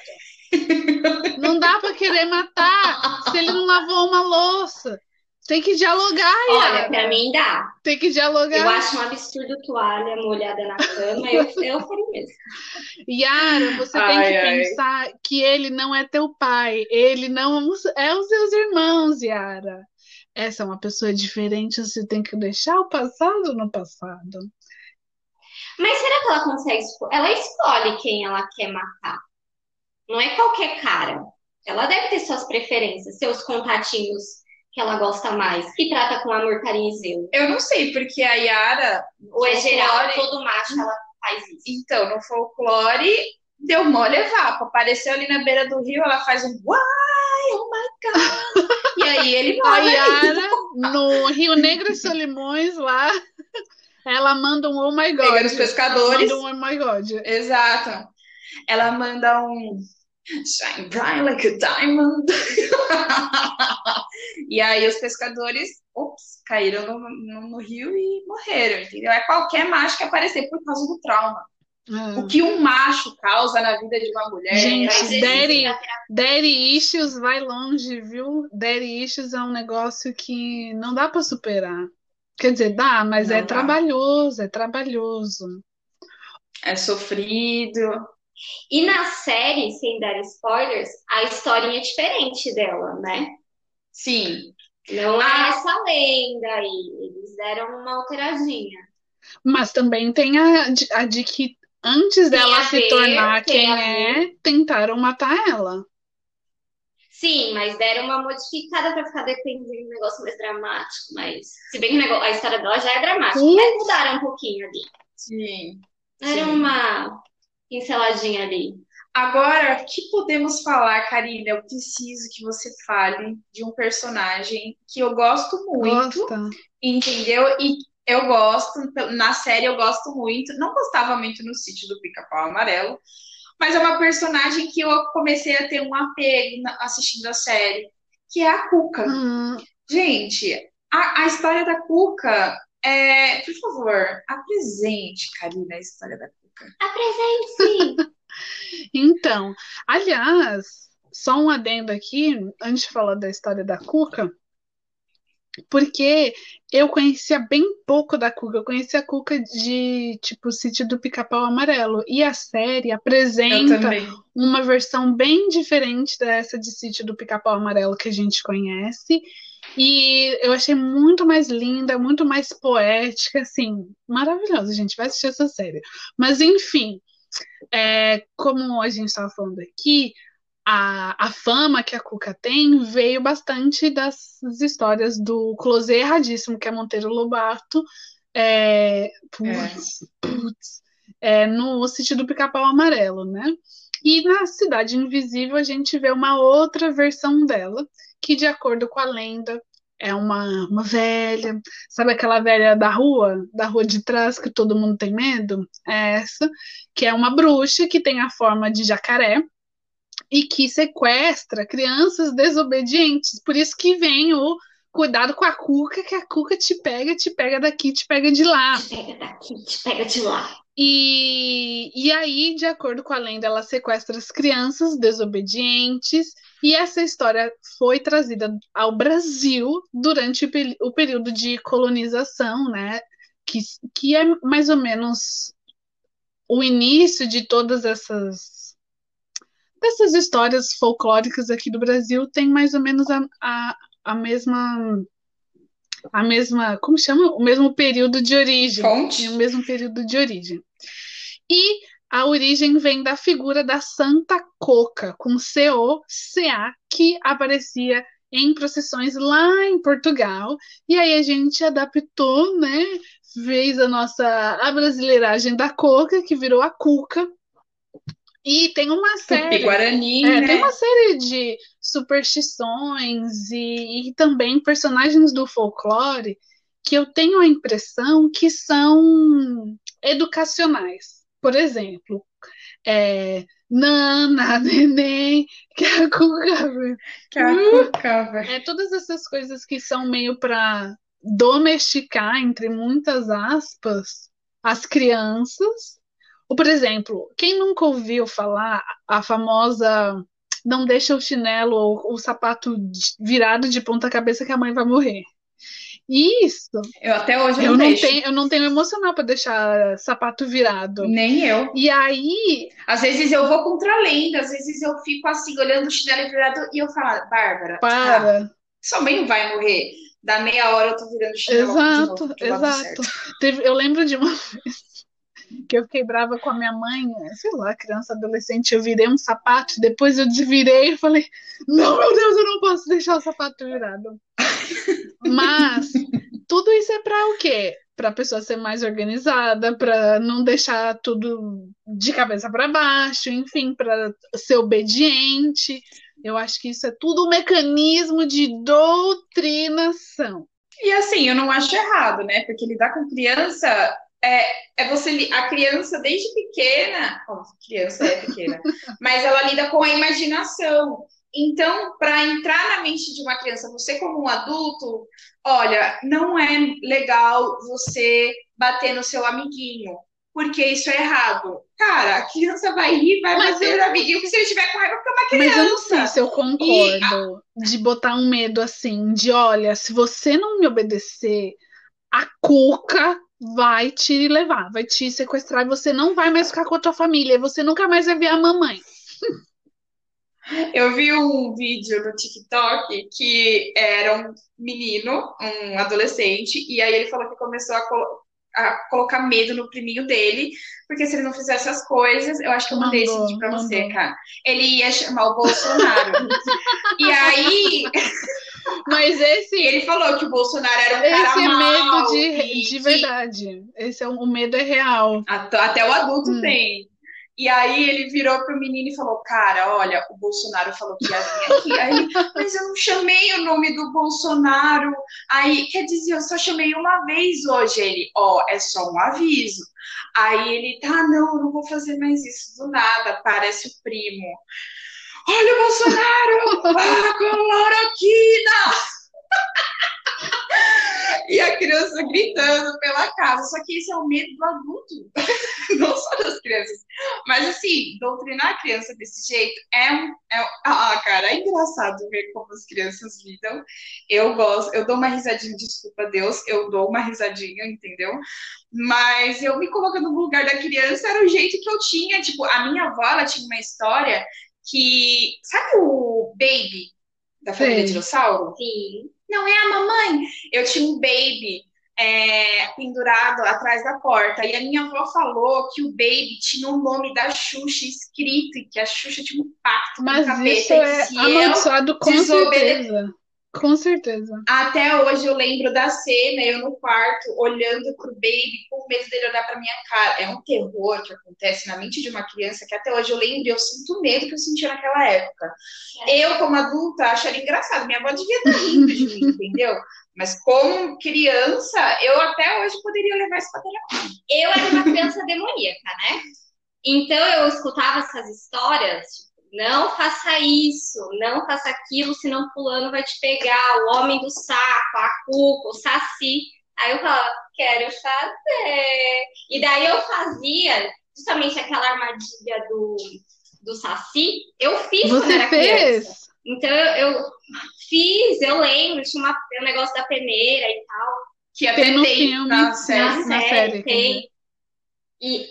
[LAUGHS] Não dá para querer matar se ele não lavou uma louça. Tem que dialogar, Yara. Olha, pra mim dá. Tem que dialogar. Eu acho um absurdo toalha molhada na cama, eu, eu faria mesmo. Yara, você Ai, tem que ai. pensar que ele não é teu pai, ele não é os seus irmãos, Yara. Essa é uma pessoa diferente, você tem que deixar o passado no passado. Mas será que ela consegue Ela escolhe quem ela quer matar. Não é qualquer cara. Ela deve ter suas preferências, seus contatinhos que ela gosta mais, que trata com amor, carinho e zelo. Eu não sei, porque a Yara. Ou é geral, folclore- todo macho ela faz isso. Então, no folclore, deu mole vapo. Apareceu ali na beira do rio, ela faz um uai, oh my god. [LAUGHS] E aí ele A manda. Yara, [LAUGHS] no Rio Negro e Solimões, lá, ela manda um Oh my God. Pegando os pescadores. Manda um Oh my God. Exato. Ela manda um shine bright like a diamond. [LAUGHS] e aí os pescadores, ops, caíram no, no- no rio e morreram, entendeu? É qualquer macho que aparecer por causa do trauma. Ah. O que um macho causa na vida de uma mulher. Gente, existe Daddy-. Daddy issues vai longe, viu? Daddy issues é um negócio que não dá pra superar. Quer dizer, dá, mas Não é dá. trabalhoso, é trabalhoso. É sofrido. E na série, sem dar spoilers, a historinha é diferente dela, né? Sim. Não é Ah. essa lenda aí. Eles deram uma alteradinha. Mas também tem a, de- a de que antes Tem dela se ver, tornar quem é, tentaram matar ela. Sim, mas deram uma modificada pra ficar dependendo de um negócio mais dramático. Mas, se bem que negócio- a história dela já é dramática, Sim. mas mudaram um pouquinho ali. Sim. Era Sim. uma pinceladinha ali. Agora, o que podemos falar, Karina? Eu preciso que você fale de um personagem que eu gosto muito, Gosta? entendeu? E eu gosto, na série eu gosto muito. Não gostava muito no sítio do Pica-Pau Amarelo, mas é uma personagem que eu comecei a ter um apego assistindo a série, que é a Cuca. Hum, Gente, a, a história da Cuca é. Por favor, apresente, Karina, a história da Cuca. Apresente! [LAUGHS] Então, aliás, só um adendo aqui, antes de falar da história da Cuca, porque eu conhecia bem pouco da Cuca. Eu conhecia a Cuca de, tipo, Sítio do Pica-Pau Amarelo. E a série apresenta uma versão bem diferente dessa de Sítio do Pica-Pau Amarelo que a gente conhece. E eu achei muito mais linda, muito mais poética, assim, maravilhosa, gente. Vai assistir essa série. Mas, enfim, é, como a gente estava falando aqui, a, a fama que a Cuca tem veio bastante das histórias do closet erradíssimo, que é Monteiro Lobato, é, putz, putz, é, no sítio do Pica-Pau Amarelo, né? E na Cidade Invisível a gente vê uma outra versão dela, que de acordo com a lenda é uma, uma velha, sabe aquela velha da rua, da rua de trás que todo mundo tem medo? É essa, que é uma bruxa que tem a forma de jacaré e que sequestra crianças desobedientes. Por isso que vem o cuidado com a cuca, que a cuca te pega, te pega daqui, te pega de lá. Te pega daqui, te pega de lá. E, e aí, de acordo com a lenda, ela sequestra as crianças desobedientes. E essa história foi trazida ao Brasil durante o, o período de colonização, né? Que, que é mais ou menos o início de todas essas dessas histórias folclóricas aqui do Brasil tem mais ou menos a, a, a mesma a mesma, como chama? O mesmo período de origem. Fonte? E o mesmo período de origem. E a origem vem da figura da Santa Coca, com C-O-C-A, que aparecia em procissões lá em Portugal. E aí a gente adaptou, né? fez a nossa a brasileiragem da Coca, que virou a Cuca. E tem uma série. Tupi-Guarani, É, né? tem uma série de superstições e, e também personagens do folclore que eu tenho a impressão que são educacionais. Por exemplo, é, Nana, [LAUGHS] Neném, Cuca, velho. É todas essas coisas que são meio para domesticar, entre muitas aspas, as crianças. Ou, por exemplo, quem nunca ouviu falar a famosa não deixa o chinelo ou o sapato virado de ponta cabeça que a mãe vai morrer. Isso, Eu até hoje eu não não deixo. tenho, eu não tenho emocional para deixar sapato virado. Nem eu. E aí, Às vezes eu vou contra a lenda, às vezes eu fico assim, olhando o chinelo virado e eu falo, Bárbara, ah, para. sua mãe não vai morrer. Da meia hora eu tô virando o chinelo de Exato, novo, exato. Teve- eu lembro de uma [LAUGHS] vez que eu fiquei brava com a minha mãe, sei lá, criança, adolescente, eu virei um sapato, depois eu desvirei e falei, não, meu Deus, eu não posso deixar o sapato virado. [LAUGHS] Mas tudo isso é para o quê? Para a pessoa ser mais organizada, para não deixar tudo de cabeça para baixo, enfim, para ser obediente. Eu acho que isso é tudo um mecanismo de doutrinação. E assim, eu não acho errado, né? Porque lidar com criança é, é você. A criança, desde pequena. Ó, criança é pequena. [LAUGHS] mas ela lida com a imaginação. Então, para entrar na mente de uma criança, você como um adulto, olha, não é legal você bater no seu amiguinho. Porque isso é errado. Cara, a criança vai rir, vai Mas bater eu- no amiguinho, que se ele tiver com raiva, é uma Mas eu não criança. sei se eu concordo de botar um medo assim, de olha, se você não me obedecer, a Cuca vai te levar, vai te sequestrar e você não vai mais ficar com a tua família, você nunca mais vai ver a mamãe. Eu vi um vídeo no TikTok que era um menino, um adolescente, e aí ele falou que começou a, a colocar medo no priminho dele, porque se ele não fizesse as coisas, eu acho que eu mandei esse vídeo pra você, mandou. cara. Ele ia chamar o Bolsonaro. [LAUGHS] e aí Mas esse, ele falou que o Bolsonaro era um cara esse é mau, medo de, e de verdade. Esse é um, o medo é real. Até, até o adulto Hum. tem. E aí ele virou pro menino e falou: Cara, olha, o Bolsonaro falou que ia vir aqui. Aí mas eu não chamei o nome do Bolsonaro. Aí, quer dizer, eu só chamei uma vez hoje. Ele, ó, é só um aviso. Aí ele, tá, não, eu não vou fazer mais isso do nada. Parece o primo. Olha o Bolsonaro! Ah, cloroquina! [LAUGHS] E a criança gritando pela casa. Só que esse é o medo do adulto, [LAUGHS] não só das crianças. Mas assim, doutrinar a criança desse jeito é um. É, [LAUGHS] ah, cara, é engraçado ver como as crianças lidam. Eu gosto, eu dou uma risadinha, desculpa Deus, eu dou uma risadinha, entendeu? Mas eu me colocando no lugar da criança era o jeito que eu tinha. Tipo, a minha avó, ela tinha uma história que. Sabe o Baby da família Sei. Dinossauro? Sim. Não é a mamãe. Eu tinha um baby é, pendurado atrás da porta. E a minha avó falou que o baby tinha o nome da Xuxa escrito e que a Xuxa tinha um pacto com o Mas capeta. isso é amaldiçoado com desobede- certeza. Com certeza. Até hoje eu lembro da cena, eu no quarto, olhando pro baby, com medo dele olhar pra minha cara. É um terror que acontece na mente de uma criança que até hoje eu lembro e eu sinto medo que eu sentia naquela época. Eu, como adulta, acharia engraçado. Minha avó devia estar rindo de mim, [LAUGHS] entendeu? Mas como criança, eu até hoje poderia levar isso pra terapia. Eu era uma criança demoníaca, né? Então eu escutava essas histórias, tipo, não faça isso, não faça aquilo, senão fulano vai te pegar, o homem do saco, a cuca, o saci. Aí eu falava, quero fazer. E daí eu fazia justamente aquela armadilha do, do saci. Eu fiz quando Você era fez? criança. Então eu, eu fiz, eu lembro, tinha uma, um negócio da peneira e tal. Que até Tem no tem filme, na série. Na na série, série, quer tem. E,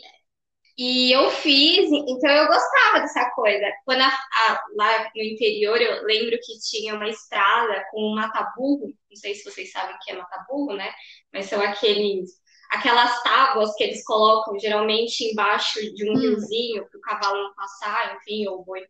e eu fiz, então eu gostava dessa coisa. Quando a- a- lá no interior, eu lembro que tinha uma estrada com um mataburro. Não sei se vocês sabem o que é mataburro, né? Mas são aqueles, aquelas tábuas que eles colocam geralmente embaixo de um Hum. riozinho para o cavalo não passar, enfim, ou boi.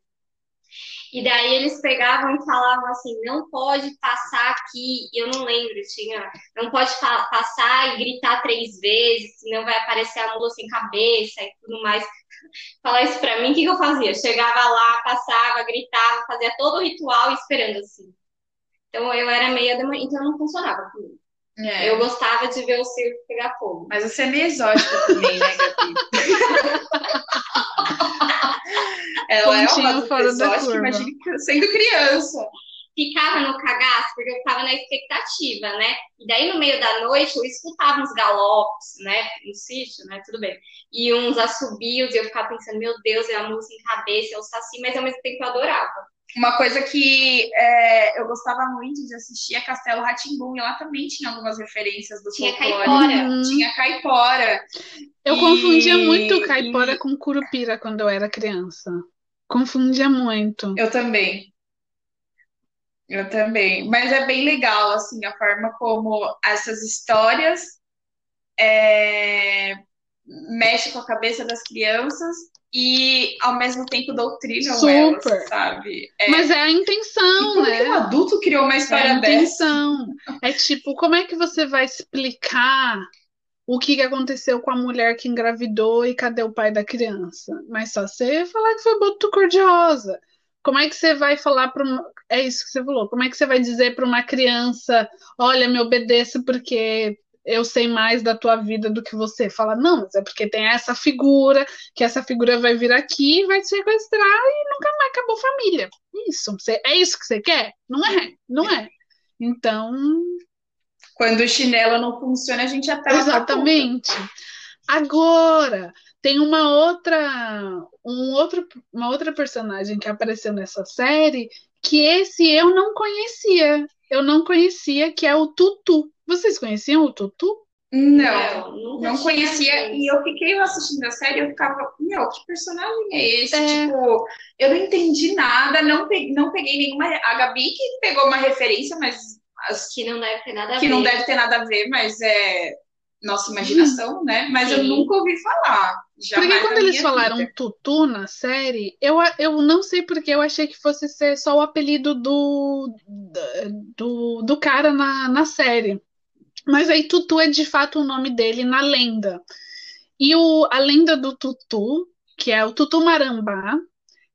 E daí eles pegavam e falavam assim, não pode passar aqui, eu não lembro, tinha, não pode passar e gritar três vezes, senão vai aparecer a mula sem cabeça e tudo mais. [LAUGHS] Falar isso pra mim, o que, que eu fazia? chegava lá, passava, gritava, fazia todo o ritual esperando assim. Então eu era meia da manhã, então não funcionava comigo. É. Eu gostava de ver o circo pegar fogo. Mas você é meio exótica também, né, Gabi? [LAUGHS] Ela é uma fora exótica, da imagina sendo criança. Ficava no cagaço, porque eu ficava na expectativa, né? E daí, no meio da noite, eu escutava uns galopes, né? No sítio, né? Tudo bem. E uns assobios, e eu ficava pensando, meu Deus, é a música em cabeça, é o saci, mas ao mesmo tempo eu adorava. Uma coisa que é, eu gostava muito de assistir é Castelo Ratimbum, e lá também tinha algumas referências do tinha folclore. Caipora. Uhum. Tinha caipora. Eu e... confundia muito caipora e... com curupira quando eu era criança. Confundia muito. Eu também. Eu também. Mas é bem legal, assim, a forma como essas histórias é, mexe com a cabeça das crianças e ao mesmo tempo doutrinam Super. elas, sabe? É... Mas é a intenção, e né? que um adulto criou uma história é a intenção. dessa? É tipo, como é que você vai explicar o que aconteceu com a mulher que engravidou e cadê o pai da criança? Mas só você falar que foi boto cor-de-rosa. Como é que você vai falar para uma... É isso que você falou. Como é que você vai dizer para uma criança, olha, me obedeça porque eu sei mais da tua vida do que você. Fala, não, mas é porque tem essa figura, que essa figura vai vir aqui, vai te sequestrar e nunca mais acabou família. Isso, você, é isso que você quer? Não é, não é. Então. Quando o chinelo não funciona, a gente apela Exatamente. Agora, tem uma outra, um outro, uma outra personagem que apareceu nessa série que esse eu não conhecia. Eu não conhecia, que é o Tutu. Vocês conheciam o Tutu? Não, não, não conhecia. E eu fiquei assistindo a série eu ficava, meu, que personagem é esse? É. Tipo, eu não entendi nada, não peguei, não peguei nenhuma. A Gabi que pegou uma referência, mas. As, que não deve ter nada a que ver. Que não deve ter nada a ver, mas é nossa imaginação, hum. né? Mas Sim. eu nunca ouvi falar. Porque quando eles falaram vida. Tutu na série, eu, eu não sei porque eu achei que fosse ser só o apelido do, do, do cara na, na série. Mas aí Tutu é de fato o nome dele na lenda. E o, a lenda do Tutu, que é o Tutu Marambá,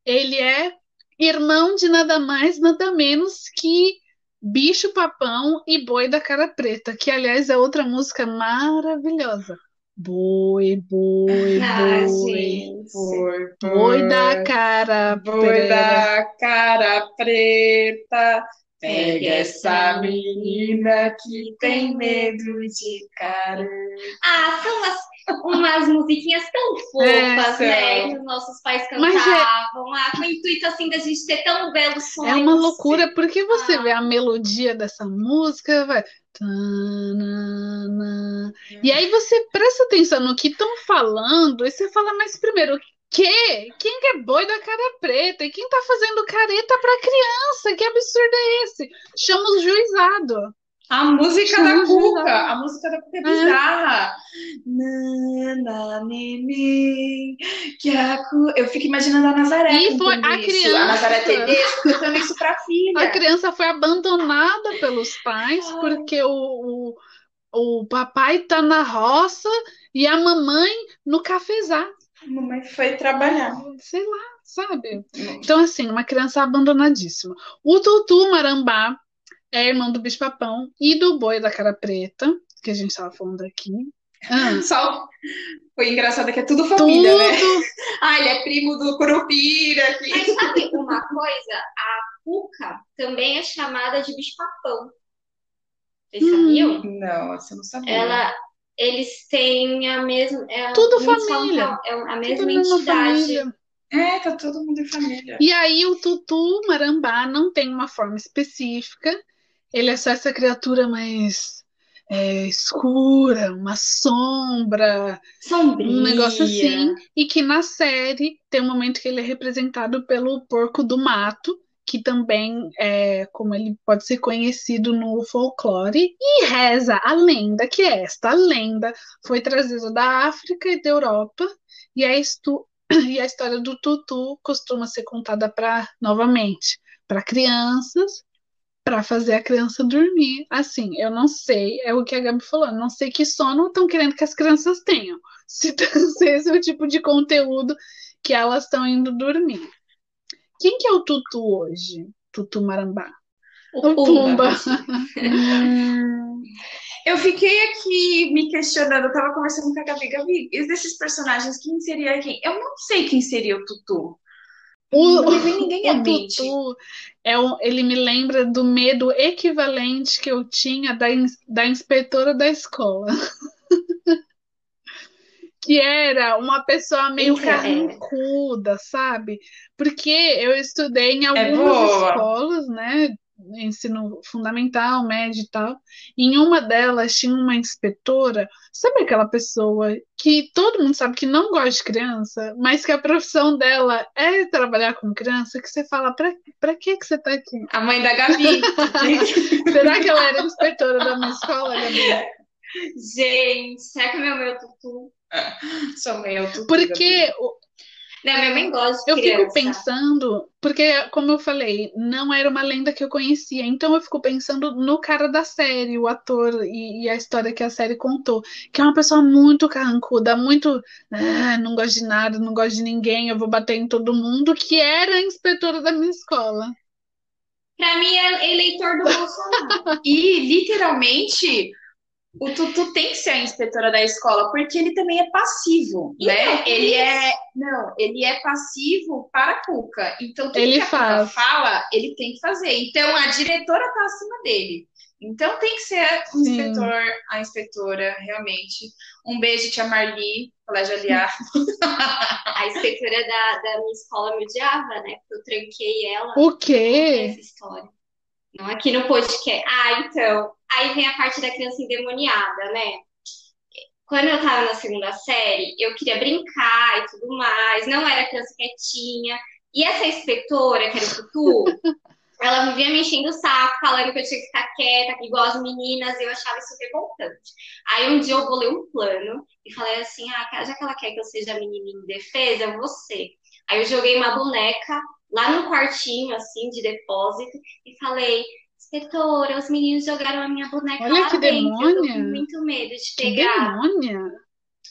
ele é irmão de nada mais, nada menos que Bicho Papão e Boi da Cara Preta, que aliás é outra música maravilhosa. Boi, boi, [LAUGHS] ah, boi, boi, boi da cara boi preta. da cara preta. Pega essa menina que tem medo de cara. Ah, são as umas musiquinhas tão fofas, é, né? Que os nossos pais é cantavam. É... Ah, com o intuito assim da gente ter tão belos sonhos. É uma loucura, porque você ah. vê a melodia dessa música, vai. E aí você presta atenção no que estão falando, e você fala, mas primeiro, que? Quem que é boi da cara preta? E quem tá fazendo careta pra criança? Que absurdo é esse? Chama o juizado. A música da Cuca, a música da Cuca é bizarra. Nana, neném, que a cu... Eu fico imaginando a Nazaré. E foi a criança. A Nazaré Tedesco cantando isso pra filha. A criança foi abandonada pelos pais Ai. porque o, o, o papai tá na roça e a mamãe no cafezar. A mamãe foi trabalhar. Sei lá, sabe? Então, assim, uma criança abandonadíssima. O Tutu Marambá é irmão do bicho papão e do boi da cara preta, que a gente estava falando aqui. Ah. [LAUGHS] Só foi engraçado que é tudo família, tudo... né? [LAUGHS] Ah, ele é primo do Curupira. Que... Mas sabe uma coisa? A Cuca também é chamada de bicho papão. Vocês hum, sabiam? Não, você não sabia. Ela, eles têm a mesma. É, tudo família. É a mesma entidade. É, tá todo mundo em família. E aí o Tutu Marambá não tem uma forma específica, ele é só essa criatura mais é, escura, uma sombra, Sombria. um negócio assim. E que na série tem um momento que ele é representado pelo porco do mato, que também é como ele pode ser conhecido no folclore, e reza a lenda, que é esta a lenda foi trazida da África e da Europa, e é [CLEARS THROAT] E a história do Tutu costuma ser contada para, novamente, para crianças, para fazer a criança dormir. Assim, eu não sei, é o que a Gabi falou, não sei que sono estão querendo que as crianças tenham. [LAUGHS] Se, se esse é o tipo de conteúdo que elas estão indo dormir. Quem que é o Tutu hoje? Tutu Marambá. O O Pumba. Pumba. [LAUGHS] Eu fiquei aqui me questionando, eu tava conversando com a Gabi, Gabi, e desses personagens, quem seria quem? Eu não sei quem seria o Tutu. O, Não me vem ninguém o mente. Tutu, é um, ele me lembra do medo equivalente que eu tinha da, da inspetora da escola. [LAUGHS] Que era uma pessoa meio é. carrancuda, sabe? Porque eu estudei em É algumas boa. escolas, né? Ensino fundamental, médio e tal. Em uma delas tinha uma inspetora, sabe aquela pessoa que todo mundo sabe que não gosta de criança, mas que a profissão dela é trabalhar com criança, que você fala, pra, pra que que você tá aqui? A mãe da Gabi. [LAUGHS] Será que ela era inspetora da minha escola, Gabi? Gente, será que é meu meu tutu? [LAUGHS] Sou meio. Porque Não, minha mãe gosta de eu fico criança. pensando, porque, como eu falei, não era uma lenda que eu conhecia, então eu fico pensando no cara da série, o ator e, e a história que a série contou, que é uma pessoa muito carrancuda, muito, ah, não gosto de nada, não gosto de ninguém, eu vou bater em todo mundo, que era a inspetora da minha escola. Pra mim é eleitor do [LAUGHS] Bolsonaro. E, literalmente, o Tutu tem que ser a inspetora da escola, porque ele também é passivo, né? Então, Ele é. Não, ele é passivo para a Cuca. Então, tudo Ele que a Cuca fala, ele tem que fazer. Então, a diretora tá acima dele. Então, tem que ser o Sim. inspetor, a inspetora, realmente. Um beijo, tia Marli, Colégio Aliar. [LAUGHS] A inspetora da, da minha escola me odiava, né? Porque eu tranquei ela. O quê? essa história. Não aqui no podcast. Ah, então. Aí vem a parte da criança endemoniada, né? Quando eu tava na segunda série, eu queria brincar e tudo mais. Não era criança quietinha. E essa inspetora, que era o Tutu, [LAUGHS] ela vivia me enchendo o saco, falando que eu tinha que ficar quieta, igual as meninas. e Eu achava isso revoltante. Aí um dia eu bolei um plano e falei assim: ah, já que ela quer que eu seja menina indefesa, eu vou ser. Aí eu joguei uma boneca lá no quartinho, assim, de depósito, e falei, inspetora, os meninos jogaram a minha boneca Olha lá que dentro, eu tô com muito medo de Que pegar. demônia!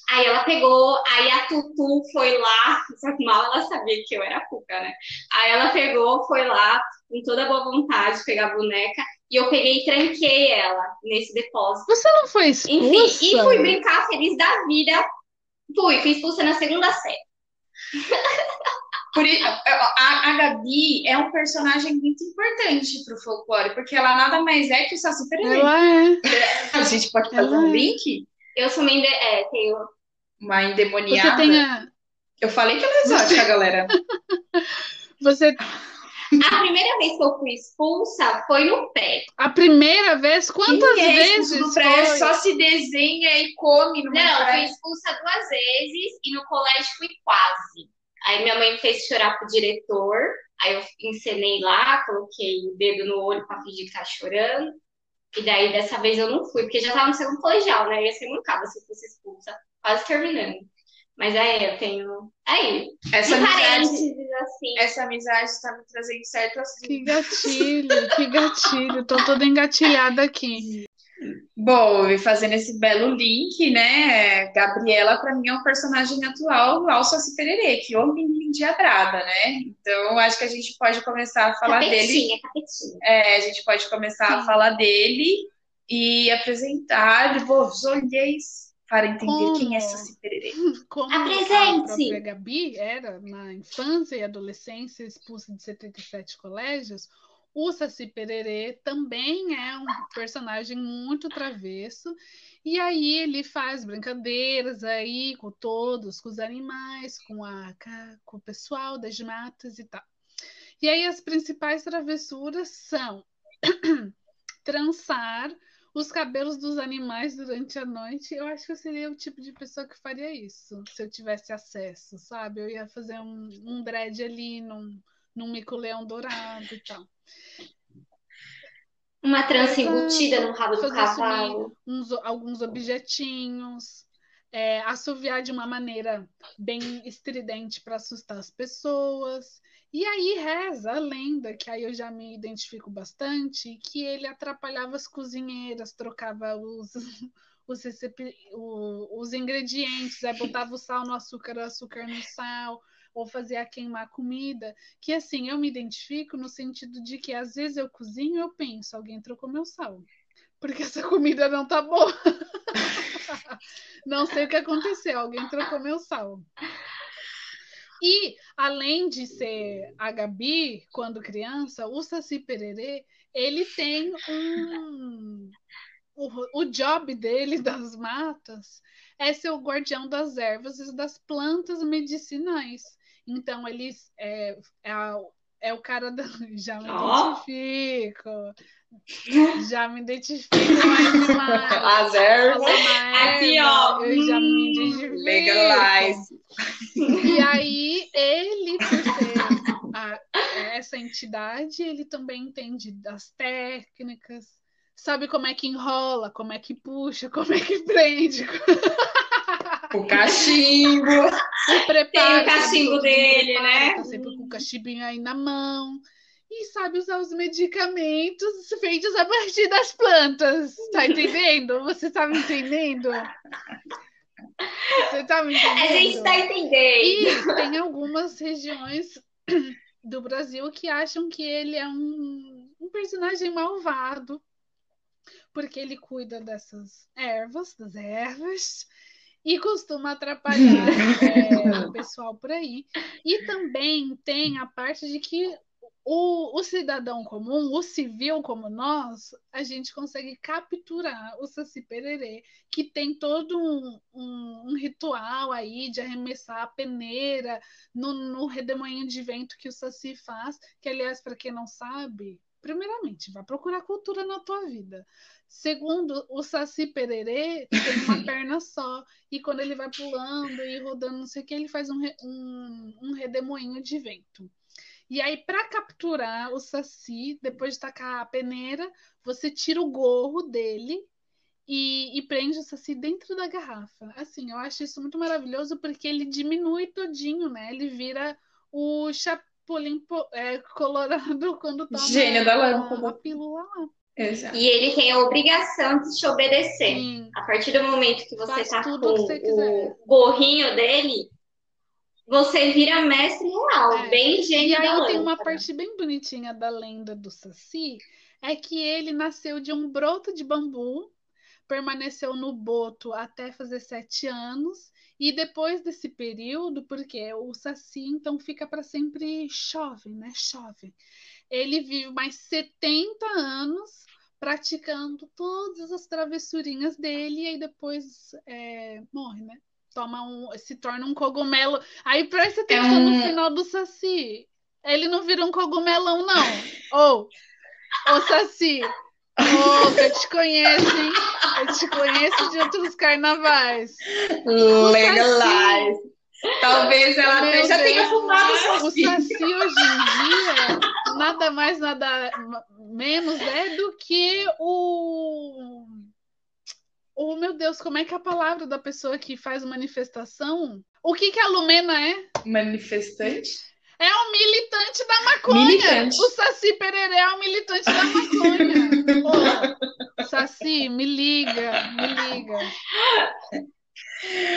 Aí ela pegou, aí a Tutu foi lá, [LAUGHS] só que mal ela sabia que eu era Cuca, né? Aí ela pegou, foi lá, com toda boa vontade, pegar a boneca, e eu peguei e tranquei ela nesse depósito. Você não foi Enfim, e expulsa? fui brincar feliz da vida. Fui, fui expulsa na segunda série. [LAUGHS] Por a, a Gabi é um personagem muito importante pro folclore, porque ela nada mais é que o Saci Pererê. Ela é. A gente pode fazer Ela um é. Link? Eu sou uma inde... é, tenho Uma Você endemoniada. tem a. Eu falei que ela é exótica, galera. [LAUGHS] Você. A primeira vez que eu fui expulsa foi no pré. A primeira vez, quantas Quem é vezes do pré foi? só se desenha e come no Não, fui pré. expulsa duas vezes e no colégio fui quase. Aí minha mãe me fez chorar pro diretor. Aí eu encenei lá, coloquei o dedo no olho pra fingir que tava chorando. E daí dessa vez eu não fui, porque já tava no segundo colegial, né? Eu ia ser mancada se fosse expulsa, quase terminando. Mas aí eu tenho. Aí, Essa de amizade, assim. essa amizade tá me trazendo certas Que gatilho, que gatilho. Tô toda engatilhada aqui. Bom, e fazendo esse belo link, né? Gabriela, pra mim, é um personagem atual ao Saci Pererê, que homem endiabrada, né? Então, acho que a gente pode começar a falar dele. Capetinha, capetinha. É, a gente pode começar a Sim. falar dele e apresentar vos olheis para entender quem é Como? Saci Pererê. Como a própria Gabi era, na infância e adolescência, expulsa de 77 colégios, o Saci Pererê também é um personagem muito travesso. E aí ele faz brincadeiras aí com todos, com os animais, com, a, com o pessoal das matas e tal. E aí as principais travessuras são [CLEARS THROAT] trançar os cabelos dos animais durante a noite. Eu acho que eu seria o tipo de pessoa que faria isso, se eu tivesse acesso, sabe? Eu ia fazer um, um dread ali num, num mico-leão dourado e tal. Uma trança embutida no rabo do cavalo. uns, alguns objetinhos. é, assoviar de uma maneira bem estridente para assustar as pessoas. E aí reza a lenda, que aí eu já me identifico bastante, que ele atrapalhava as cozinheiras, trocava os, [LAUGHS] os, os ingredientes, aí botava o sal no açúcar, o açúcar no sal, ou queimar a comida. Que assim, eu me identifico no sentido de que às vezes eu cozinho e eu penso, alguém trocou meu sal. Porque [LAUGHS] essa comida não tá boa. Não sei o que aconteceu, alguém trocou meu sal. E, além de ser a Gabi, quando criança, o Saci Pererê, ele tem um. O, o job dele das matas é ser o guardião das ervas e das plantas medicinais. Então, ele é, é, é o cara da. [LAUGHS] Já me oh. identifico. [LAUGHS] Já me identifico mais demais. [LAUGHS] Aqui, ó. Eu já me identifico. Legalize. E aí, ele, por ser a, essa entidade, ele também entende das técnicas, sabe como é que enrola, como é que puxa, como é que prende. O cachimbo. [LAUGHS] O preparo, Tem o cachimbo dele, prepara, né? Tá sempre com o cachimbinho aí na mão e sabe usar os medicamentos feitos a partir das plantas. Tá [LAUGHS] entendendo? Você tá me entendendo? Você tá me entendendo? A gente tá entendendo. E tem algumas regiões [CLEARS THROAT] do Brasil que acham que ele é um, um personagem malvado, porque ele cuida dessas ervas, das ervas, e costuma atrapalhar [LAUGHS] é, o pessoal por aí. E também tem a parte de que o, o, cidadão comum, o civil como nós, a gente consegue capturar o Saci Pererê, que tem todo um, um, um ritual aí de arremessar a peneira no, no redemoinho de vento que o Saci faz, que, aliás, para quem não sabe, primeiramente, vá procurar cultura na tua vida. Segundo, o Saci Pererê tem uma [LAUGHS] perna só, e quando ele vai pulando e rodando, não sei o que, ele faz um, um, um redemoinho de vento. E aí, para capturar o saci, depois de tacar a peneira, você tira o gorro dele e, e, prende o saci dentro da garrafa. Assim, eu acho isso muito maravilhoso porque ele diminui todinho, né? Ele vira o chapulim é, colorado [LAUGHS] quando toma Gênio da lâmpada. a pílula lá. Exato. E ele tem a obrigação de te obedecer. Sim. A partir do momento que você Faz tá tudo com que você quiser. o gorrinho dele, você vira mestre real, É. bem E gênio aí da tem uma parte bem bonitinha da lenda do Saci, é que ele nasceu de um broto de bambu, permaneceu no boto até fazer sete anos, e depois desse período, porque o Saci então fica para sempre jovem, né? Jovem. Ele vive mais 70 anos praticando todas as travessurinhas dele, e aí depois é, morre, né? Toma um, se torna um cogumelo. Aí presta atenção no um- final do Saci. Ele não vira um cogumelão, não. Ou, ô Saci, que eu te conheço, hein? Eu te conheço de outros carnavais. Legalize. Talvez ela Meu já Deus. tenha fumado O Saci. Saci hoje em dia, nada mais, nada menos é do que o. O meu Deus, como é que é a palavra da pessoa que faz manifestação? O que, que a Lumena é? Manifestante? É um militante da maconha. Militante. O Saci Pererê é um militante da maconha. [LAUGHS] Pô, Saci, me liga, me liga.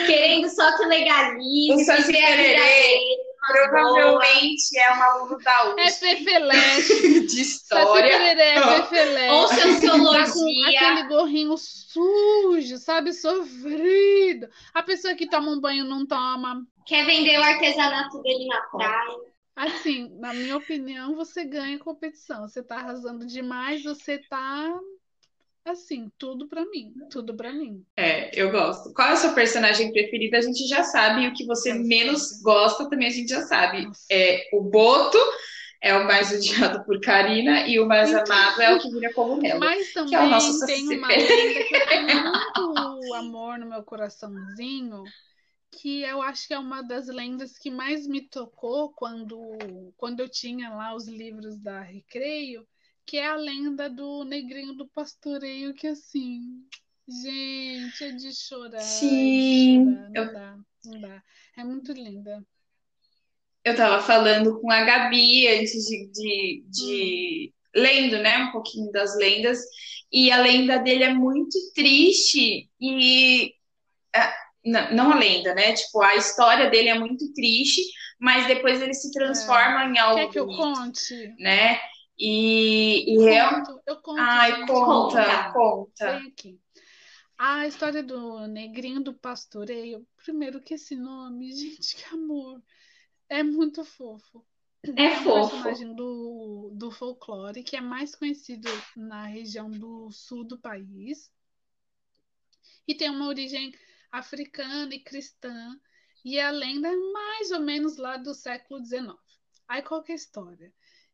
Querendo só que legalize, O Saci Pererê uma boa. Provavelmente é um aluno da É USP Fefelete. [LAUGHS] de Saci história. Pererê é Fefelete. Ou Tá com sociologia. aquele gorrinho sujo, sabe? Sofrido. A pessoa que toma um banho não toma. Quer vender o artesanato dele na praia. Assim, na minha opinião, você ganha competição. Você tá arrasando demais, você tá. Assim, tudo pra mim. Tudo pra mim. É, eu gosto. Qual é o seu personagem preferido? A gente já sabe. E o que você menos gosta também a gente já sabe. Nossa. É o Boto é o mais odiado por Karina e o mais Então. amado é o que vira cogumelo. Mas também que é o nosso tem uma lenda que eu tenho muito [LAUGHS] amor no meu coraçãozinho, que eu acho que é uma das lendas que mais me tocou quando, quando eu tinha lá os livros da Recreio, que é a lenda do negrinho do pastoreio, que assim, Gente, é de chorar. Sim. É de chorar. Não Eu, dá, não dá. É muito linda. eu tava falando com a Gabi antes de, de, Hum, de lendo, né, um pouquinho das lendas, e a lenda dele é muito triste e é, n- não a lenda, né? Tipo, a história dele é muito triste, mas depois ele se é. transforma em Quer algo que eu conte? né? E, e real... Conto, eu conto, Ai, gente, conta, Conta. aqui. A história do Negrinho do Pastoreio. Primeiro que esse nome, [LAUGHS] gente, que amor. É muito fofo. É É um fofo. personagem do, do folclore que é mais conhecido na região do sul do país e tem uma origem africana e cristã. E a lenda é mais ou menos lá do século XIX. Aí qual que é a história?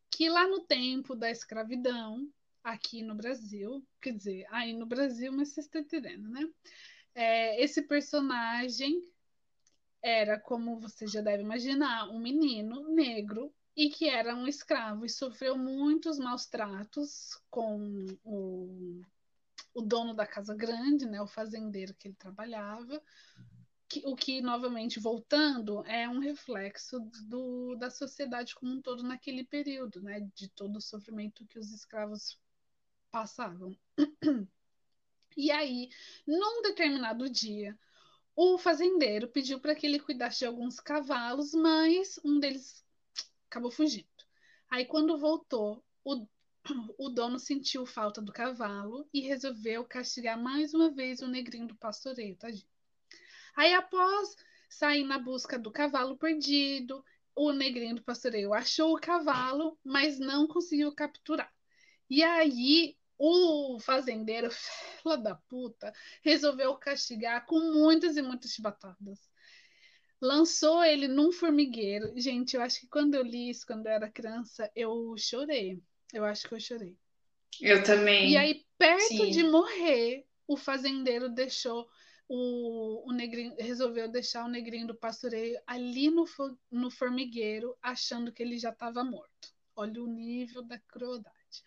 Que lá no tempo da escravidão, aqui no Brasil, quer dizer, aí no Brasil, mas vocês estão entendendo, né? É, esse personagem era, como você já deve imaginar, um menino negro e que era um escravo e sofreu muitos maus tratos com o, o dono da casa grande, né, o fazendeiro que ele trabalhava, que, o que, novamente, voltando, é um reflexo do, da sociedade como um todo naquele período, né, de todo o sofrimento que os escravos passavam. E aí, num determinado dia, o fazendeiro pediu para que ele cuidasse de alguns cavalos, mas um deles acabou fugindo. Aí, quando voltou, o, o dono sentiu falta do cavalo e resolveu castigar mais uma vez o negrinho do pastoreio, tadinho. Aí, após sair na busca do cavalo perdido, o negrinho do pastoreio achou o cavalo, mas não conseguiu capturar. E aí, o fazendeiro, [LAUGHS] filha da puta, resolveu castigar com muitas e muitas chibatadas. Lançou ele num formigueiro. Gente, eu acho que quando eu li isso, quando eu era criança, eu chorei. Eu acho que eu chorei. Eu E também. aí, perto de Sim. morrer, o fazendeiro deixou o, o negrinho, resolveu deixar o negrinho do pastoreio ali no, no formigueiro, achando que ele já estava morto. Olha o nível da crueldade.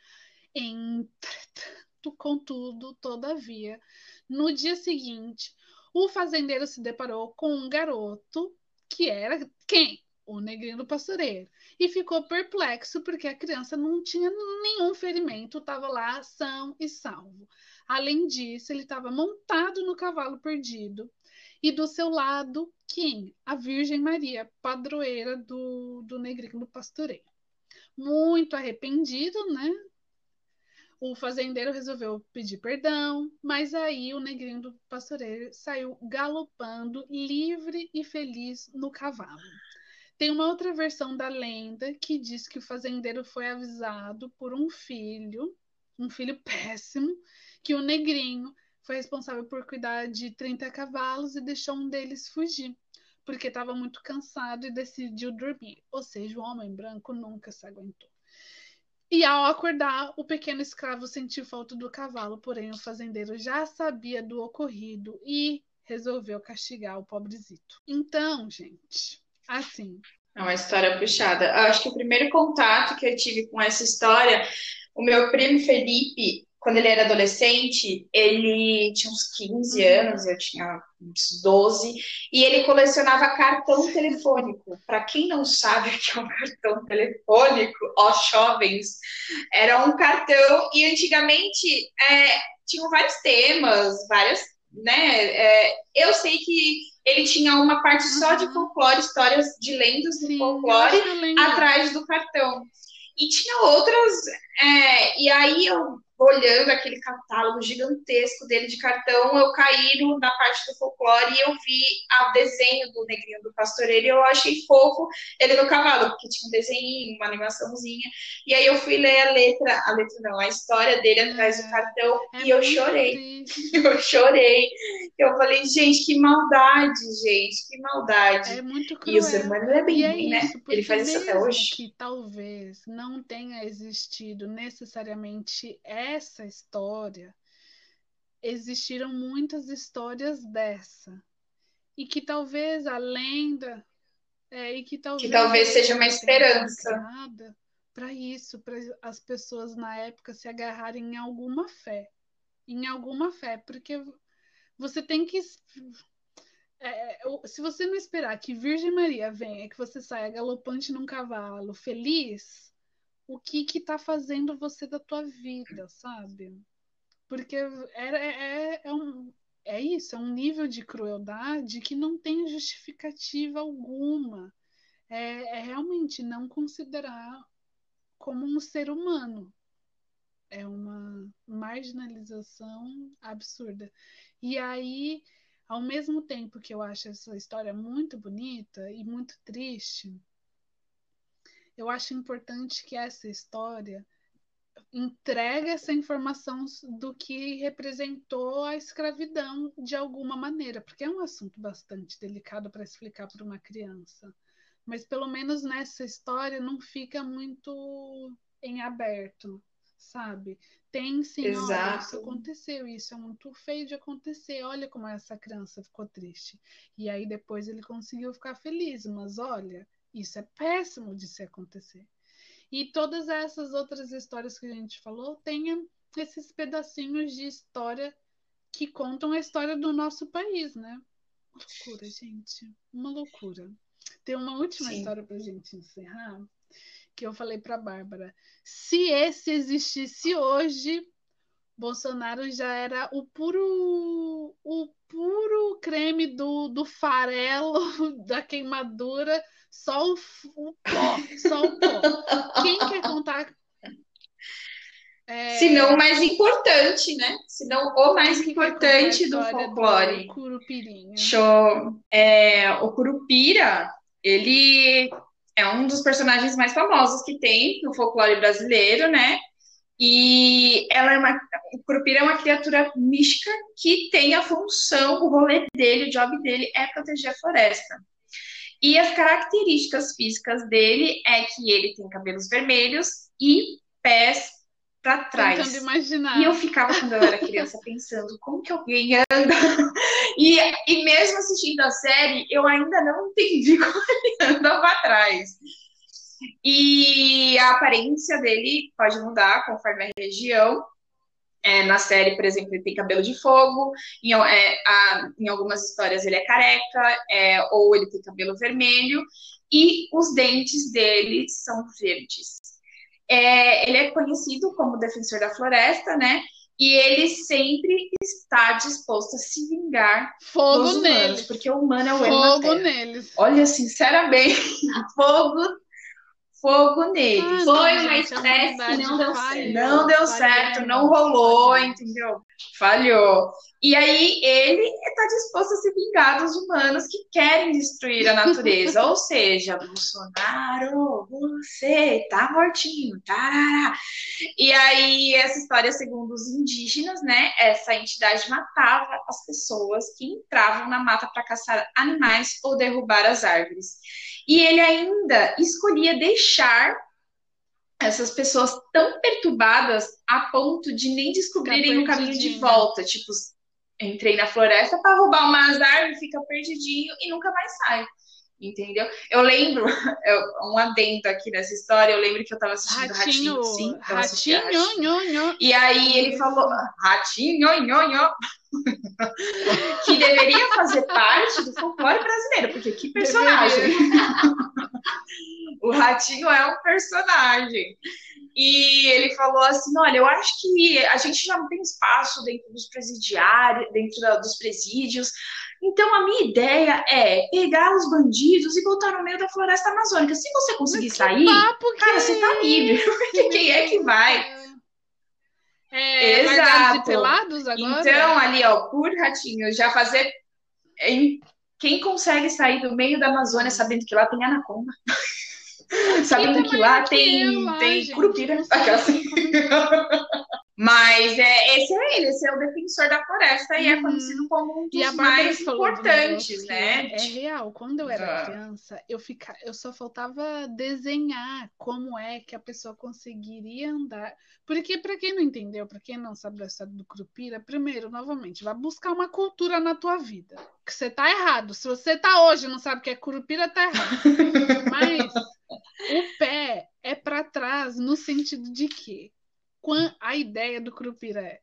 Entretanto, contudo, todavia, no dia seguinte, o fazendeiro se deparou com um garoto que era quem? O negrinho do pastoreiro. E ficou perplexo porque a criança não tinha nenhum ferimento, estava lá são e salvo. Além disso, ele estava montado no cavalo perdido. E do seu lado, quem? A Virgem Maria, padroeira do, do negrinho do pastoreio. Muito arrependido, né? O fazendeiro resolveu pedir perdão, mas aí o negrinho do pastoreiro saiu galopando, livre e feliz no cavalo. Tem uma outra versão da lenda que diz que o fazendeiro foi avisado por um filho, um filho [LAUGHS] péssimo, que o negrinho foi responsável por cuidar de 30 cavalos e deixou um deles fugir, porque estava muito cansado e decidiu dormir. Ou seja, o homem branco nunca se aguentou. E ao acordar, o pequeno escravo sentiu falta do cavalo, porém o fazendeiro já sabia do ocorrido e resolveu castigar o pobrezito. Então, gente, assim. É uma história puxada. Eu acho que o primeiro contato que eu tive com essa história, o meu primo Felipe, quando ele era adolescente, ele tinha uns 15 Uhum. anos, eu tinha uns 12, e ele colecionava cartão telefônico. Para quem não sabe o que é um cartão telefônico, ó, jovens, era um cartão, e antigamente é, tinham vários temas, várias, né? é, eu sei que ele tinha uma parte só de Uhum. folclore, histórias de lendas do Sim, folclore atrás do cartão. E tinha outras, é, e aí eu olhando aquele catálogo gigantesco dele de cartão, eu caí no- na parte do folclore e eu vi o desenho do Negrinho do Pastoreiro e eu achei fofo ele no cavalo, porque tinha um desenho, uma animaçãozinha. E aí eu fui ler a letra, a letra não, a história dele atrás do É, cartão é e eu chorei. triste. [LAUGHS] Eu chorei. Eu falei, gente, que maldade, gente, que maldade. É muito E o ser cruel. humano é bem é né? isso, Ele porque faz isso até hoje. que talvez não tenha existido necessariamente essa história, existiram muitas histórias dessa. E que talvez a lenda, é, e que Que talvez talvez a seja uma esperança. para isso, para as pessoas na época se agarrarem em alguma fé. em alguma fé, porque você tem que. É, se você não esperar que Virgem Maria venha, que você saia galopante num cavalo, feliz, o que que tá fazendo você da tua vida, sabe? Porque é, é, é, um, é isso, é um nível de crueldade que não tem justificativa alguma. É, é realmente não considerar como um ser humano. É uma marginalização absurda. E aí, ao mesmo tempo que eu acho essa história muito bonita e muito triste, eu acho importante que essa história entregue essa informação do que representou a escravidão de alguma maneira, porque é um assunto bastante delicado para explicar para uma criança. Mas pelo menos nessa história não fica muito em aberto, sabe? Tem sim, Exato. olha, isso aconteceu, isso é muito feio de acontecer. Olha como essa criança ficou triste. E aí depois ele conseguiu ficar feliz, mas olha, isso é péssimo de se acontecer. E todas essas outras histórias que a gente falou têm esses pedacinhos de história que contam a história do nosso país, né? Uma loucura, gente. Uma loucura. Tem uma última Sim. história para a gente encerrar, que eu falei para Bárbara. Se esse existisse hoje, Bolsonaro já era o puro o puro creme do, do farelo, [LAUGHS] da queimadura só o, o pó, só o pó. Quem quer contar? É... Se não o mais importante, né? Se não o mais importante do folclore. Do Curupirinha. Show. É, o Curupira, ele é um dos personagens mais famosos que tem no folclore brasileiro, né? E ela é uma, o Curupira é uma criatura mística que tem a função, o rolê dele, o job dele é proteger a floresta. E as características físicas dele é que ele tem cabelos vermelhos e pés para trás. Tentando imaginar. E eu ficava, quando eu era criança, [LAUGHS] pensando como que alguém anda. E, e mesmo assistindo a série, eu ainda não entendi [LAUGHS] como ele anda para trás. E a aparência dele pode mudar conforme a região. É, na série, por exemplo, ele tem cabelo de fogo, em, é, a, em algumas histórias ele é careca, é, ou ele tem cabelo vermelho, e os dentes dele são verdes. É, ele é conhecido como defensor da floresta, né? E ele sempre está disposto a se vingar fogo dos humanos, neles. porque o humano é o Fogo neles. Olha, sinceramente, [LAUGHS] fogo fogo nele. Ah, Foi uma espécie que não deu certo. Não deu certo, não rolou, entendeu? Falhou. E aí ele está disposto a se vingar dos humanos que querem destruir a natureza. [LAUGHS] Ou seja, Bolsonaro, você tá mortinho. Tarará. E aí, essa história, segundo os indígenas, né? Essa entidade matava as pessoas que entravam na mata para caçar animais ou derrubar as árvores. E ele ainda escolhia deixar essas pessoas tão perturbadas a ponto de nem descobrirem o caminho de volta. Tipo, entrei na floresta para roubar umas árvores, fica perdidinho e nunca mais sai. Entendeu? Eu lembro, [LAUGHS] um adendo aqui nessa história, eu lembro que eu tava assistindo Ratinho, Ratinho sim. Ratinho, ratinho. Nho, nho. E aí ele falou, Ratinho, nho, nho. [LAUGHS] que deveria fazer parte do folclore brasileiro, porque que personagem! [LAUGHS] o Ratinho é um personagem. E ele falou assim: olha, eu acho que a gente já não tem espaço dentro dos presidiários, dentro da, dos presídios. Então a minha ideia é pegar os bandidos e botar no meio da floresta amazônica. Se você conseguir sair, cara, você tá livre. [LAUGHS] Porque quem é que vai? É, Exato. pelados agora? Então, ali, ó, por ratinho, já fazer. Quem consegue sair do meio da Amazônia sabendo que lá tem anaconda? [LAUGHS] sabendo que lá tem, lá, tem gente, curupira. [LAUGHS] Mas é, esse é ele, esse é o defensor da floresta uhum. e é uhum. conhecido como um dos mais importantes, né? É, é, real. Quando eu era ah. criança, eu, fica, eu só faltava desenhar como é que a pessoa conseguiria andar. Porque, para quem não entendeu, para quem não sabe da história do Curupira, primeiro, novamente, vai buscar uma cultura na tua vida. Que você tá errado. Se você tá hoje e não sabe o que é Curupira, tá errado. [LAUGHS] Mas o pé é para trás no sentido de que a ideia do Curupira é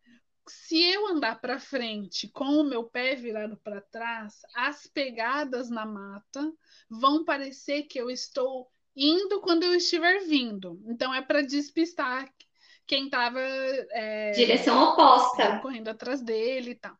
se eu andar para frente com o meu pé virado para trás, as pegadas na mata vão parecer que eu estou indo quando eu estiver vindo. Então é para despistar quem estava é, direção oposta correndo atrás dele e tal.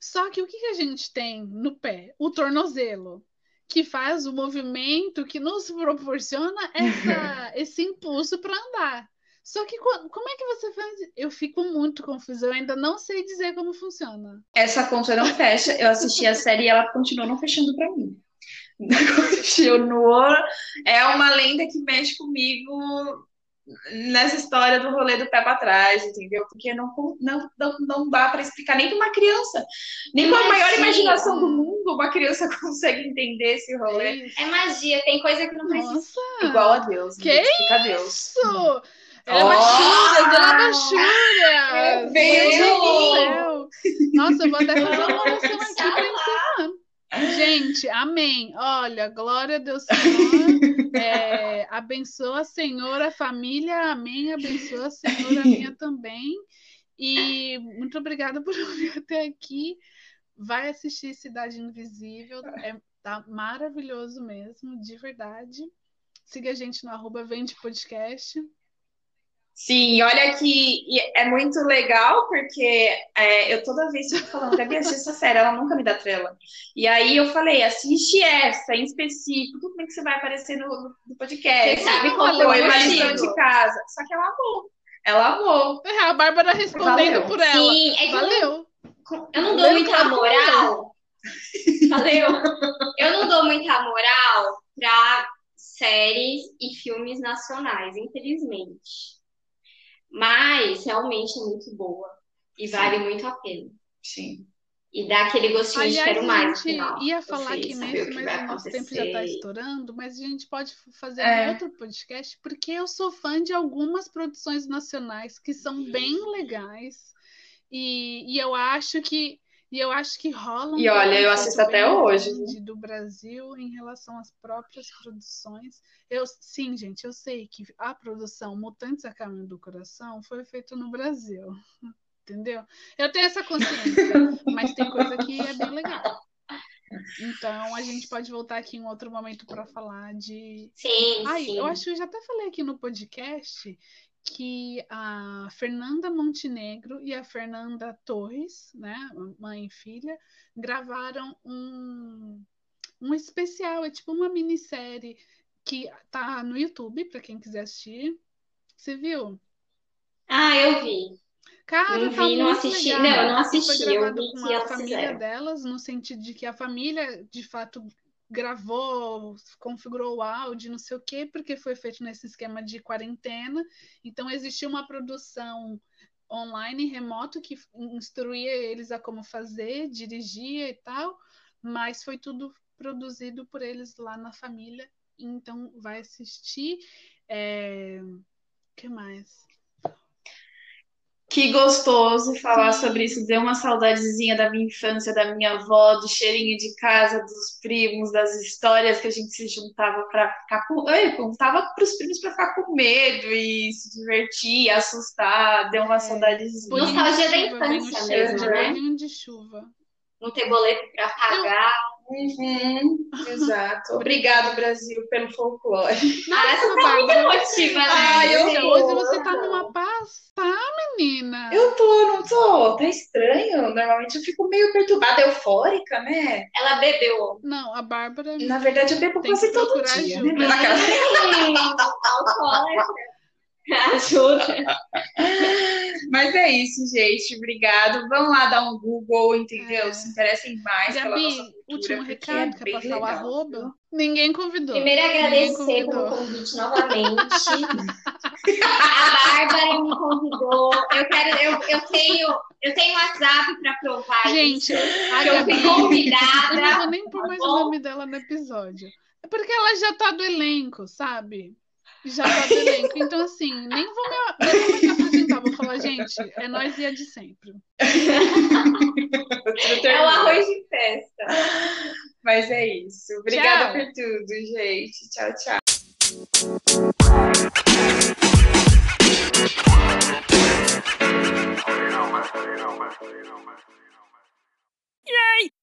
Só que o que, que a gente tem no pé? O tornozelo, que faz o movimento que nos proporciona essa, [LAUGHS] esse impulso para andar. Só que como é que você faz? Eu fico muito confusa, eu ainda não sei dizer como funciona. Essa conta não fecha. Eu assisti a série e ela continuou não fechando para mim. [LAUGHS] Continuou. É uma lenda que mexe comigo nessa história do rolê do pé para trás, entendeu? Porque não, não, não, não dá para explicar nem para uma criança. Nem com a maior imaginação do mundo uma criança [LAUGHS] consegue entender esse rolê. É magia, tem coisa que não precisa. Nossa, Igual a Deus. Que explica Deus. Isso? Ela é machura, dona machura! Meu Nossa, eu vou até fazer uma. Gente, amém. Olha, glória a Deus, Senhor. [LAUGHS] É, abençoa, Senhor, a família. Amém. Abençoa, Senhor, a [LAUGHS] minha também. E muito obrigada por [LAUGHS] vir até aqui. Vai assistir Cidade Invisível. É, tá maravilhoso mesmo, de verdade. Siga a gente no arroba Vende Podcast. Sim, olha que é muito legal, porque é, eu toda vez fico falando, Gabi, assiste essa série, ela nunca me dá trela. E aí eu falei, assiste essa em específico, como é que você vai aparecer no, no podcast? Você sabe qual foi uma lição de casa. Só que ela amou. Ela amou. É, a Bárbara respondendo Valeu. por ela. Sim, é Valeu. Eu não dou muita moral. Valeu. Eu não dou muita moral pra séries e filmes nacionais, infelizmente. Mas realmente é muito boa e Sim. vale muito a pena. Sim. E dá aquele gostinho Aliás, de quero mais. A gente final. ia falar aqui mesmo, mas o nosso tempo já está estourando, mas a gente pode fazer é. outro podcast, porque eu sou fã de algumas produções nacionais que são bem legais. E, e eu acho que e eu acho que rola um E olha, eu assisto até hoje. Do Brasil em relação às próprias produções. Eu, sim, gente, eu sei que a produção Mutantes a Caminho do Coração foi feita no Brasil. [LAUGHS] Entendeu? Eu tenho essa consciência, mas tem coisa que é bem legal. Então a gente pode voltar aqui em outro momento para falar de. Sim, Ai, sim. Eu acho que eu já até falei aqui no podcast que a Fernanda Montenegro e a Fernanda Torres, né, mãe e filha, gravaram um, um especial, é tipo uma minissérie que tá no YouTube para quem quiser assistir. Você viu? Ah, eu vi. Cara, não tá vi, não assisti. Legal. Não, não assisti. Foi gravado eu vi com a família fizeram. delas, no sentido de que a família, de fato, gravou, configurou o áudio, não sei o quê, porque foi feito nesse esquema de quarentena. Então, existia uma produção online, remoto, que instruía eles a como fazer, dirigia e tal, mas foi tudo produzido por eles lá na família. Então, vai assistir. É... Que mais? Que gostoso falar sobre isso. Deu uma saudadezinha da minha infância, da minha avó, do cheirinho de casa, dos primos, das histórias que a gente se juntava para ficar com. Eu contava para os primos para ficar com medo e se divertir, assustar. Deu uma saudadezinha. Nostalgia da infância mesmo, né? de chuva. Não ter boleto para pagar. Uhum, exato. Obrigado, Brasil, pelo folclore. Ah, essa tá muito emotiva, né? Ai, eu Hoje, tô. hoje você tá numa paz, tá, menina? Eu tô, não tô? Tá estranho. Normalmente eu fico meio perturbada, eufórica, né? Ela bebeu. Não, a Bárbara. Na verdade, eu bebo quase todo dia. ajuda. Né? Alcoólatra. [LAUGHS] [LAUGHS] Ajuda. Mas é isso, gente. Obrigado. Vão lá dar um Google, entendeu? É. Se interessem mais pela nossa Gabi, cultura. último porque recado, é quer passar o legal, arroba? viu? Ninguém convidou. Primeiro Ninguém agradecer pelo convidou. convite novamente. A Bárbara me convidou. Eu quero, eu, eu tenho, eu tenho WhatsApp para provar Gente, isso. a que eu Gabi, fui eu não convidada. vou nem pôr tá mais o nome dela no episódio. É porque ela já tá do elenco, sabe? Já tá do elenco. Então, assim, nem vou me, nem vou me apresentar, vou falar, gente, é nós e é de sempre. [LAUGHS] é o arroz de festa. Mas é isso. Obrigada tchau. por tudo, gente. Tchau, tchau. Yay!